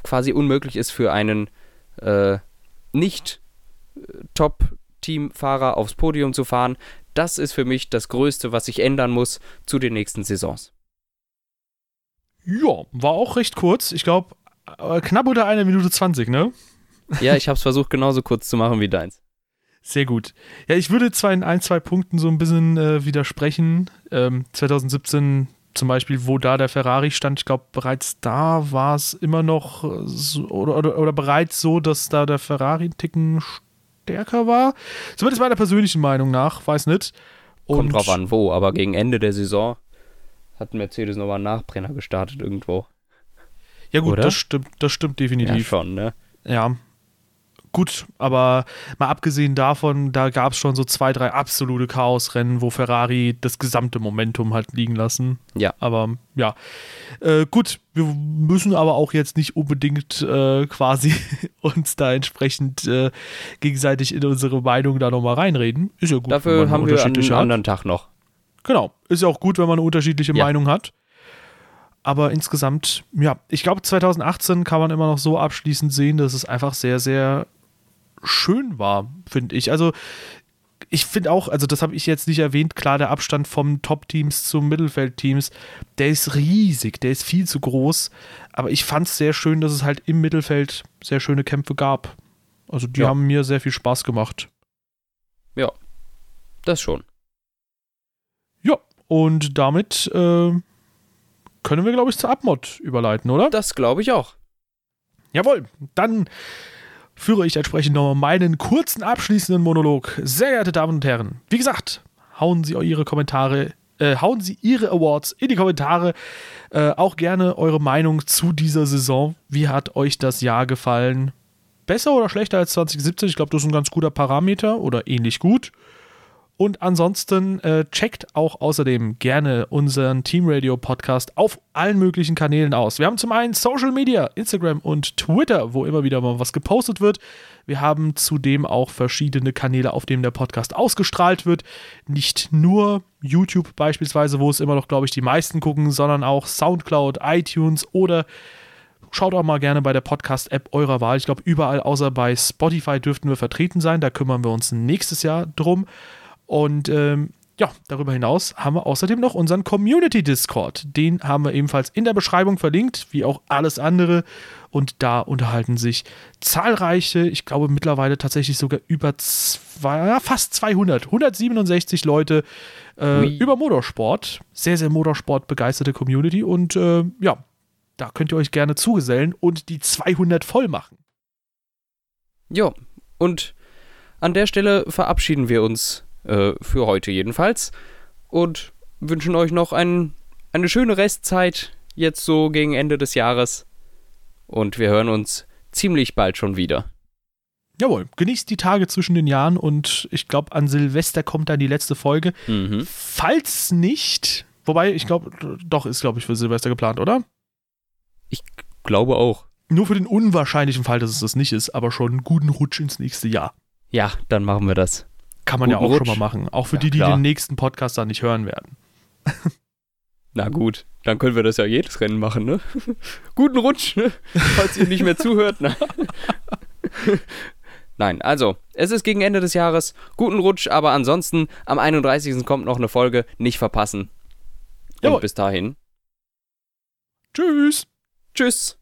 quasi unmöglich ist für einen äh, nicht äh, Top-Teamfahrer aufs Podium zu fahren. Das ist für mich das Größte, was sich ändern muss zu den nächsten Saisons. Ja, war auch recht kurz. Ich glaube, äh, knapp unter einer Minute 20, ne? Ja, ich habe es versucht, genauso kurz zu machen wie deins. Sehr gut. Ja, ich würde zwar in ein, zwei Punkten so ein bisschen äh, widersprechen. Ähm, 2017 zum Beispiel, wo da der Ferrari stand, ich glaube, bereits da war es immer noch so, oder, oder, oder, bereits so, dass da der Ferrari ein Ticken stärker war. Zumindest meiner persönlichen Meinung nach, weiß nicht. Und Kommt drauf an, wo, aber gegen Ende der Saison hat Mercedes nochmal einen Nachbrenner gestartet irgendwo. Ja, gut, das stimmt, das stimmt definitiv. Ja, schon, ne? Ja, gut, aber mal abgesehen davon, da gab es schon so zwei, drei absolute Chaosrennen, wo Ferrari das gesamte Momentum hat liegen lassen. Ja. Aber ja, äh, gut, wir müssen aber auch jetzt nicht unbedingt äh, quasi uns da entsprechend äh, gegenseitig in unsere Meinung da nochmal reinreden. Ist ja gut. Dafür haben wir einen anderen Tag noch. Genau, ist ja auch gut, wenn man eine unterschiedliche ja. Meinung hat. Aber insgesamt, ja, ich glaube, 2018 kann man immer noch so abschließend sehen, dass es einfach sehr, sehr schön war, finde ich. Also ich finde auch, also das habe ich jetzt nicht erwähnt, klar, der Abstand vom Top-Teams zum Mittelfeld-Teams, der ist riesig, der ist viel zu groß. Aber ich fand es sehr schön, dass es halt im Mittelfeld sehr schöne Kämpfe gab. Also die ja. haben mir sehr viel Spaß gemacht. Ja, das schon. Und damit äh, können wir, glaube ich, zur Abmod überleiten, oder? Das glaube ich auch. Jawohl, dann führe ich entsprechend nochmal meinen kurzen abschließenden Monolog. Sehr geehrte Damen und Herren, wie gesagt, hauen Sie Ihre Kommentare, äh, hauen Sie Ihre Awards in die Kommentare. Äh, auch gerne eure Meinung zu dieser Saison. Wie hat euch das Jahr gefallen? Besser oder schlechter als 2017? Ich glaube, das ist ein ganz guter Parameter oder ähnlich gut. Und ansonsten äh, checkt auch außerdem gerne unseren Team Radio Podcast auf allen möglichen Kanälen aus. Wir haben zum einen Social Media, Instagram und Twitter, wo immer wieder mal was gepostet wird. Wir haben zudem auch verschiedene Kanäle, auf denen der Podcast ausgestrahlt wird. Nicht nur YouTube beispielsweise, wo es immer noch, glaube ich, die meisten gucken, sondern auch Soundcloud, iTunes oder schaut auch mal gerne bei der Podcast-App eurer Wahl. Ich glaube, überall außer bei Spotify dürften wir vertreten sein. Da kümmern wir uns nächstes Jahr drum. Und ähm, ja, darüber hinaus haben wir außerdem noch unseren Community Discord. Den haben wir ebenfalls in der Beschreibung verlinkt, wie auch alles andere. Und da unterhalten sich zahlreiche, ich glaube mittlerweile tatsächlich sogar über zwei, fast 200, 167 Leute äh, über Motorsport. Sehr, sehr Motorsport begeisterte Community. Und äh, ja, da könnt ihr euch gerne zugesellen und die 200 voll machen. Ja, und an der Stelle verabschieden wir uns äh, für heute jedenfalls. Und wünschen euch noch ein, eine schöne Restzeit, jetzt so gegen Ende des Jahres. Und wir hören uns ziemlich bald schon wieder. Jawohl, genießt die Tage zwischen den Jahren und ich glaube, an Silvester kommt dann die letzte Folge. Mhm. Falls nicht, wobei ich glaube, doch ist, glaube ich, für Silvester geplant, oder? Ich glaube auch. Nur für den unwahrscheinlichen Fall, dass es das nicht ist, aber schon einen guten Rutsch ins nächste Jahr. Ja, dann machen wir das. Kann man Guten ja auch Rutsch. schon mal machen. Auch für ja, die, die klar. den nächsten Podcast dann nicht hören werden. Na gut, dann können wir das ja jedes Rennen machen, ne? Guten Rutsch, ne? Falls ihr nicht mehr zuhört. Nein. Nein, also, es ist gegen Ende des Jahres. Guten Rutsch, aber ansonsten, am 31. kommt noch eine Folge. Nicht verpassen. Und Jawohl. bis dahin. Tschüss. Tschüss.